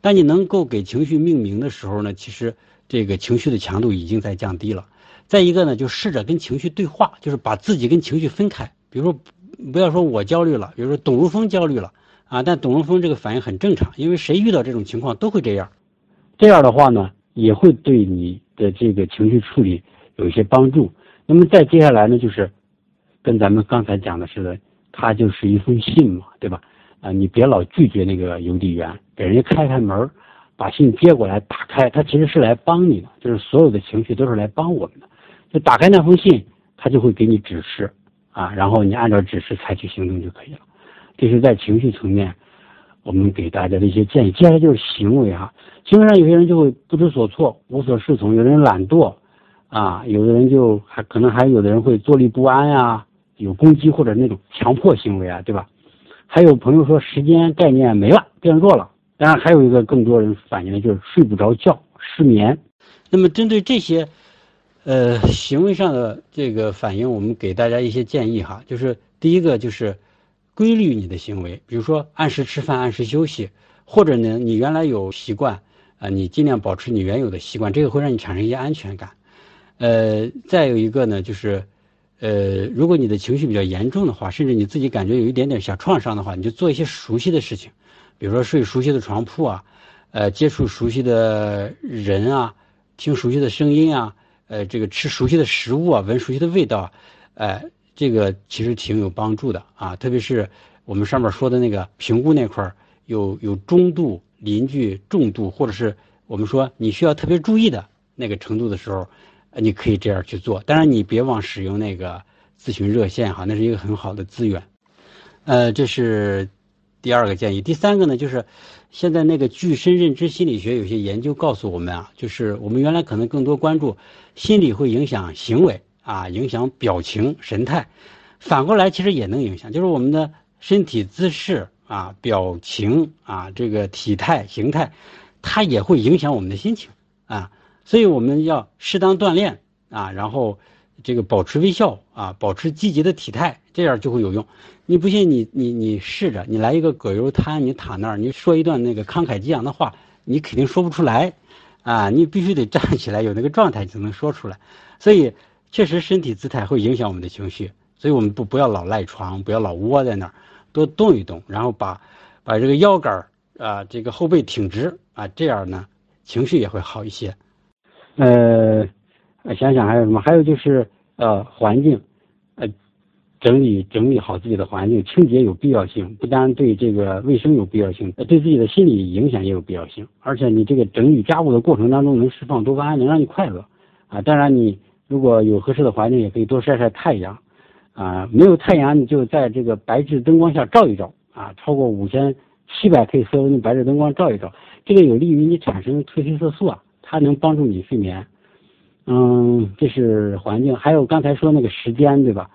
Speaker 2: 当你能够给情绪命名的时候呢，其实这个情绪的强度已经在降低了。再一个呢，就试着跟情绪对话，就是把自己跟情绪分开。比如说，不要说我焦虑了，比如说董如峰焦虑了啊，但董如峰这个反应很正常，因为谁遇到这种情况都会这样。这样的话呢，也会对你。的这个情绪处理有一些帮助。那么再接下来呢，就是跟咱们刚才讲的似的，它就是一封信嘛，对吧？啊，你别老拒绝那个邮递员，给人家开开门，把信接过来，打开，他其实是来帮你的，就是所有的情绪都是来帮我们的。就打开那封信，他就会给你指示啊，然后你按照指示采取行动就可以了。这是在情绪层面。我们给大家的一些建议，接下来就是行为哈。行为上有些人就会不知所措、无所适从，有的人懒惰，啊，有的人就还可能还有的人会坐立不安呀，有攻击或者那种强迫行为啊，对吧？还有朋友说时间概念没了，变弱了。当然还有一个更多人反映的就是睡不着觉、失眠。那么针对这些，呃，行为上的这个反应，我们给大家一些建议哈，就是第一个就是。规律你的行为，比如说按时吃饭、按时休息，或者呢，你原来有习惯，啊，你尽量保持你原有的习惯，这个会让你产生一些安全感。呃，再有一个呢，就是，呃，如果你的情绪比较严重的话，甚至你自己感觉有一点点小创伤的话，你就做一些熟悉的事情，比如说睡熟悉的床铺啊，呃，接触熟悉的人啊，听熟悉的声音啊，呃，这个吃熟悉的食物啊，闻熟悉的味道，哎。这个其实挺有帮助的啊，特别是我们上面说的那个评估那块儿，有有中度、邻居重度，或者是我们说你需要特别注意的那个程度的时候，你可以这样去做。当然，你别忘使用那个咨询热线哈，那是一个很好的资源。呃，这是第二个建议。第三个呢，就是现在那个具身认知心理学有些研究告诉我们啊，就是我们原来可能更多关注心理会影响行为。啊，影响表情神态，反过来其实也能影响，就是我们的身体姿势啊、表情啊、这个体态形态，它也会影响我们的心情啊。所以我们要适当锻炼啊，然后这个保持微笑啊，保持积极的体态，这样就会有用。你不信，你你你试着，你来一个葛优瘫，你躺那儿，你说一段那个慷慨激昂的话，你肯定说不出来啊。你必须得站起来，有那个状态才能说出来。所以。确实，身体姿态会影响我们的情绪，所以我们不不要老赖床，不要老窝在那儿，多动一动，然后把把这个腰杆啊，这个后背挺直啊，这样呢，情绪也会好一些。呃，想想还有什么？还有就是呃，环境，呃，整理整理好自己的环境，清洁有必要性，不单对这个卫生有必要性，对自己的心理影响也有必要性。而且你这个整理家务的过程当中，能释放多巴胺，能让你快乐啊。当然你。如果有合适的环境，也可以多晒晒太阳，啊，没有太阳你就在这个白炽灯光下照一照，啊，超过五千七百克斯的白炽灯光照一照，这个有利于你产生褪黑色素啊，它能帮助你睡眠。嗯，这是环境，还有刚才说那个时间，对吧？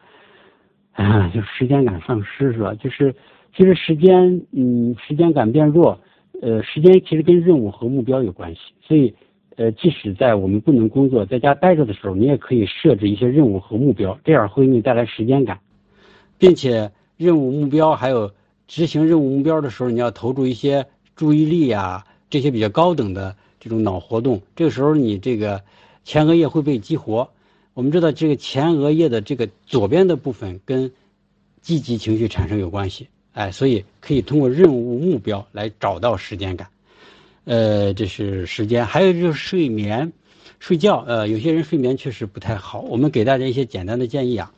Speaker 2: 啊，就时间感丧失是吧？就是其实时间，嗯，时间感变弱，呃，时间其实跟任务和目标有关系，所以。呃，即使在我们不能工作，在家待着的时候，你也可以设置一些任务和目标，这样会给你带来时间感，并且任务目标还有执行任务目标的时候，你要投注一些注意力啊，这些比较高等的这种脑活动。这个时候，你这个前额叶会被激活。我们知道，这个前额叶的这个左边的部分跟积极情绪产生有关系，哎，所以可以通过任务目标来找到时间感。呃，这是时间，还有就是睡眠，睡觉。呃，有些人睡眠确实不太好，我们给大家一些简单的建议啊，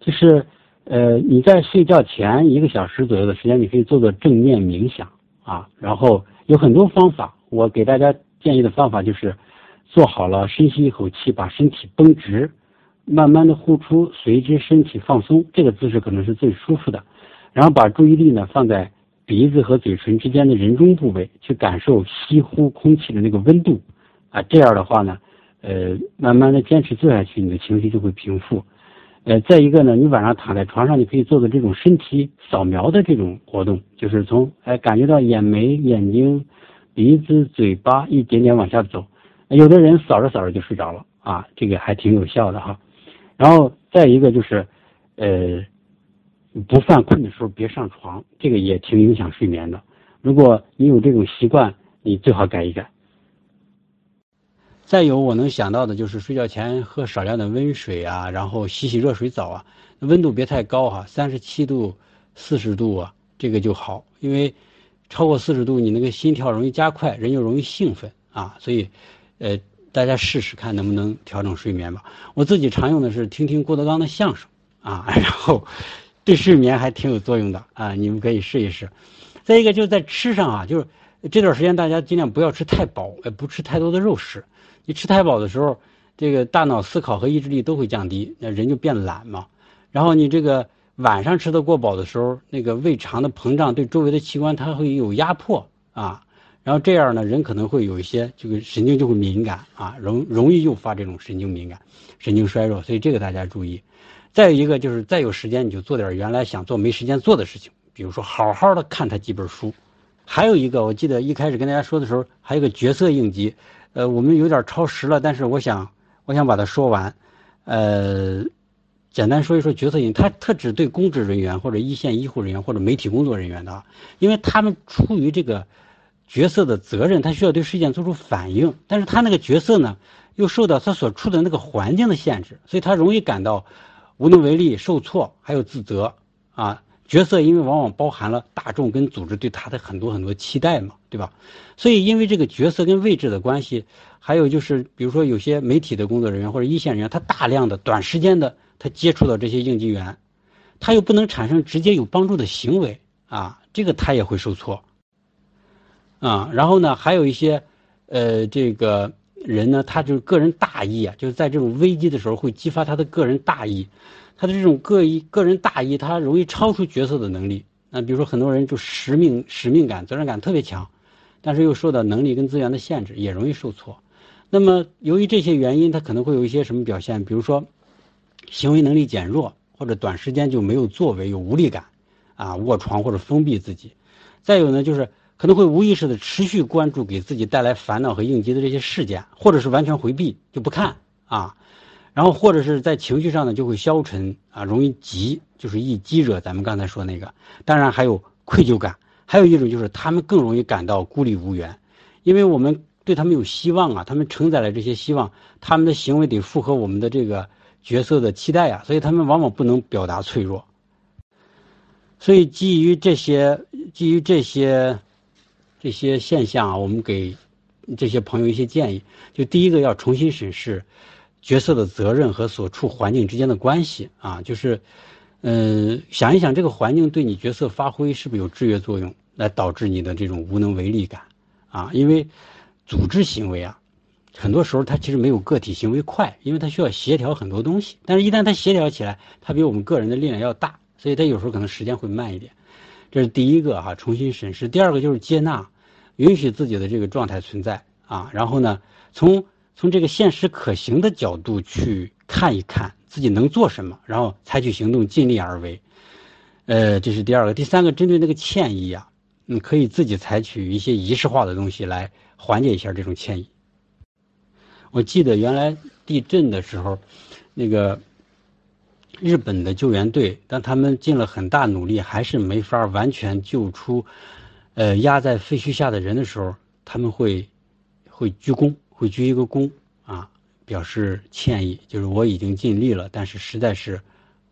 Speaker 2: 就是呃，你在睡觉前一个小时左右的时间，你可以做做正念冥想啊，然后有很多方法。我给大家建议的方法就是，做好了深吸一口气，把身体绷直，慢慢的呼出，随之身体放松，这个姿势可能是最舒服的。然后把注意力呢放在鼻子和嘴唇之间的人中部位，去感受吸呼空气的那个温度啊。这样的话呢，呃，慢慢的坚持做下去，你的情绪就会平复。呃，再一个呢，你晚上躺在床上，你可以做个这种身体扫描的这种活动，就是从哎感觉到眼眉、眼睛、鼻子、嘴巴一点点往下走。有的人扫着扫着就睡着了啊，这个还挺有效的哈。然后再一个就是，呃，不犯困的时候别上床，这个也挺影响睡眠的。如果你有这种习惯，你最好改一改。再有我能想到的就是睡觉前喝少量的温水啊，然后洗洗热水澡啊，温度别太高哈，三十七度、四十度啊，这个就好。因为超过四十度，你那个心跳容易加快，人就容易兴奋啊。所以，呃，大家试试看能不能调整睡眠吧。我自己常用的是听听郭德纲的相声啊，然后对睡眠还挺有作用的啊，你们可以试一试。再一个就是在吃上啊，就是这段时间大家尽量不要吃太饱，呃，不吃太多的肉食。你吃太饱的时候，这个大脑思考和意志力都会降低，那人就变懒嘛。然后你这个晚上吃的过饱的时候，那个胃肠的膨胀对周围的器官它会有压迫啊。然后这样呢，人可能会有一些这个神经就会敏感啊，容容易诱发这种神经敏感、神经衰弱。所以这个大家注意。再有一个就是再有时间你就做点原来想做没时间做的事情，比如说好好的看他几本书。还有一个，我记得一开始跟大家说的时候，还有个角色应激。呃，我们有点超时了，但是我想，我想把它说完。呃，简单说一说角色应，它特指对公职人员或者一线医护人员或者媒体工作人员的，因为他们出于这个角色的责任，他需要对事件做出反应，但是他那个角色呢，又受到他所处的那个环境的限制，所以他容易感到无能为力、受挫，还有自责啊。角色因为往往包含了大众跟组织对他的很多很多期待嘛，对吧？所以因为这个角色跟位置的关系，还有就是比如说有些媒体的工作人员或者一线人员，他大量的短时间的他接触到这些应急员，他又不能产生直接有帮助的行为啊，这个他也会受挫啊。然后呢，还有一些呃这个人呢，他就是个人大意啊，就是在这种危机的时候会激发他的个人大意。他的这种个意、个人大意，他容易超出角色的能力。那比如说，很多人就使命、使命感、责任感特别强，但是又受到能力跟资源的限制，也容易受挫。那么，由于这些原因，他可能会有一些什么表现？比如说，行为能力减弱，或者短时间就没有作为，有无力感，啊，卧床或者封闭自己。再有呢，就是可能会无意识的持续关注给自己带来烦恼和应急的这些事件，或者是完全回避就不看啊。然后或者是在情绪上呢，就会消沉啊，容易急，就是易激惹。咱们刚才说那个，当然还有愧疚感，还有一种就是他们更容易感到孤立无援，因为我们对他们有希望啊，他们承载了这些希望，他们的行为得符合我们的这个角色的期待啊，所以他们往往不能表达脆弱。所以基于这些，基于这些这些现象啊，我们给这些朋友一些建议，就第一个要重新审视。角色的责任和所处环境之间的关系啊，就是，嗯，想一想这个环境对你角色发挥是不是有制约作用，来导致你的这种无能为力感啊？因为组织行为啊，很多时候它其实没有个体行为快，因为它需要协调很多东西。但是，一旦它协调起来，它比我们个人的力量要大，所以它有时候可能时间会慢一点。这是第一个哈，重新审视。第二个就是接纳，允许自己的这个状态存在啊。然后呢，从从这个现实可行的角度去看一看自己能做什么，然后采取行动，尽力而为。呃，这是第二个。第三个，针对那个歉意啊，你可以自己采取一些仪式化的东西来缓解一下这种歉意。我记得原来地震的时候，那个日本的救援队，但他们尽了很大努力，还是没法完全救出呃压在废墟下的人的时候，他们会会鞠躬。会鞠一个躬啊，表示歉意，就是我已经尽力了，但是实在是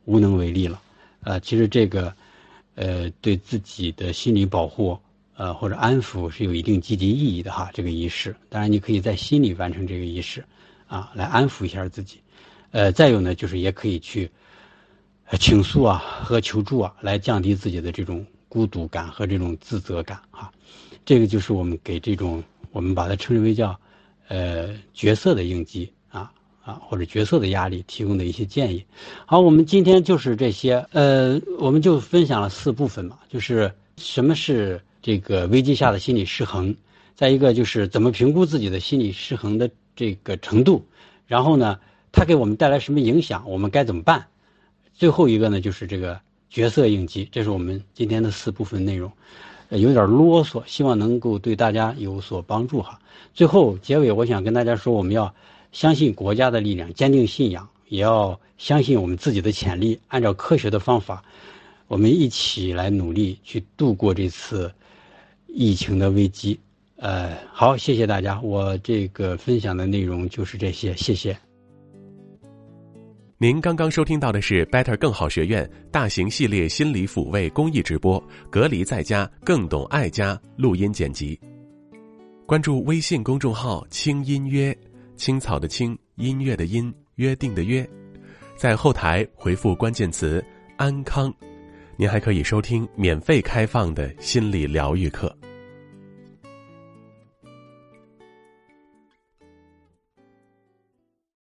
Speaker 2: 无能为力了。呃，其实这个呃对自己的心理保护呃或者安抚是有一定积极意义的哈。这个仪式，当然你可以在心里完成这个仪式啊，来安抚一下自己。呃，再有呢，就是也可以去倾诉啊和求助啊，来降低自己的这种孤独感和这种自责感啊。这个就是我们给这种我们把它称之为叫。呃，角色的应激啊，啊或者角色的压力提供的一些建议。好，我们今天就是这些，呃，我们就分享了四部分嘛，就是什么是这个危机下的心理失衡，再一个就是怎么评估自己的心理失衡的这个程度，然后呢，它给我们带来什么影响，我们该怎么办？最后一个呢，就是这个角色应激，这是我们今天的四部分内容。有点啰嗦，希望能够对大家有所帮助哈。最后结尾，我想跟大家说，我们要相信国家的力量，坚定信仰，也要相信我们自己的潜力，按照科学的方法，我们一起来努力去度过这次疫情的危机。呃，好，谢谢大家，我这个分享的内容就是这些，谢谢。
Speaker 1: 您刚刚收听到的是 Better 更好学院大型系列心理抚慰公益直播，隔离在家更懂爱家录音剪辑。关注微信公众号“轻音约”，青草的青，音乐的音，约定的约，在后台回复关键词“安康”，您还可以收听免费开放的心理疗愈课。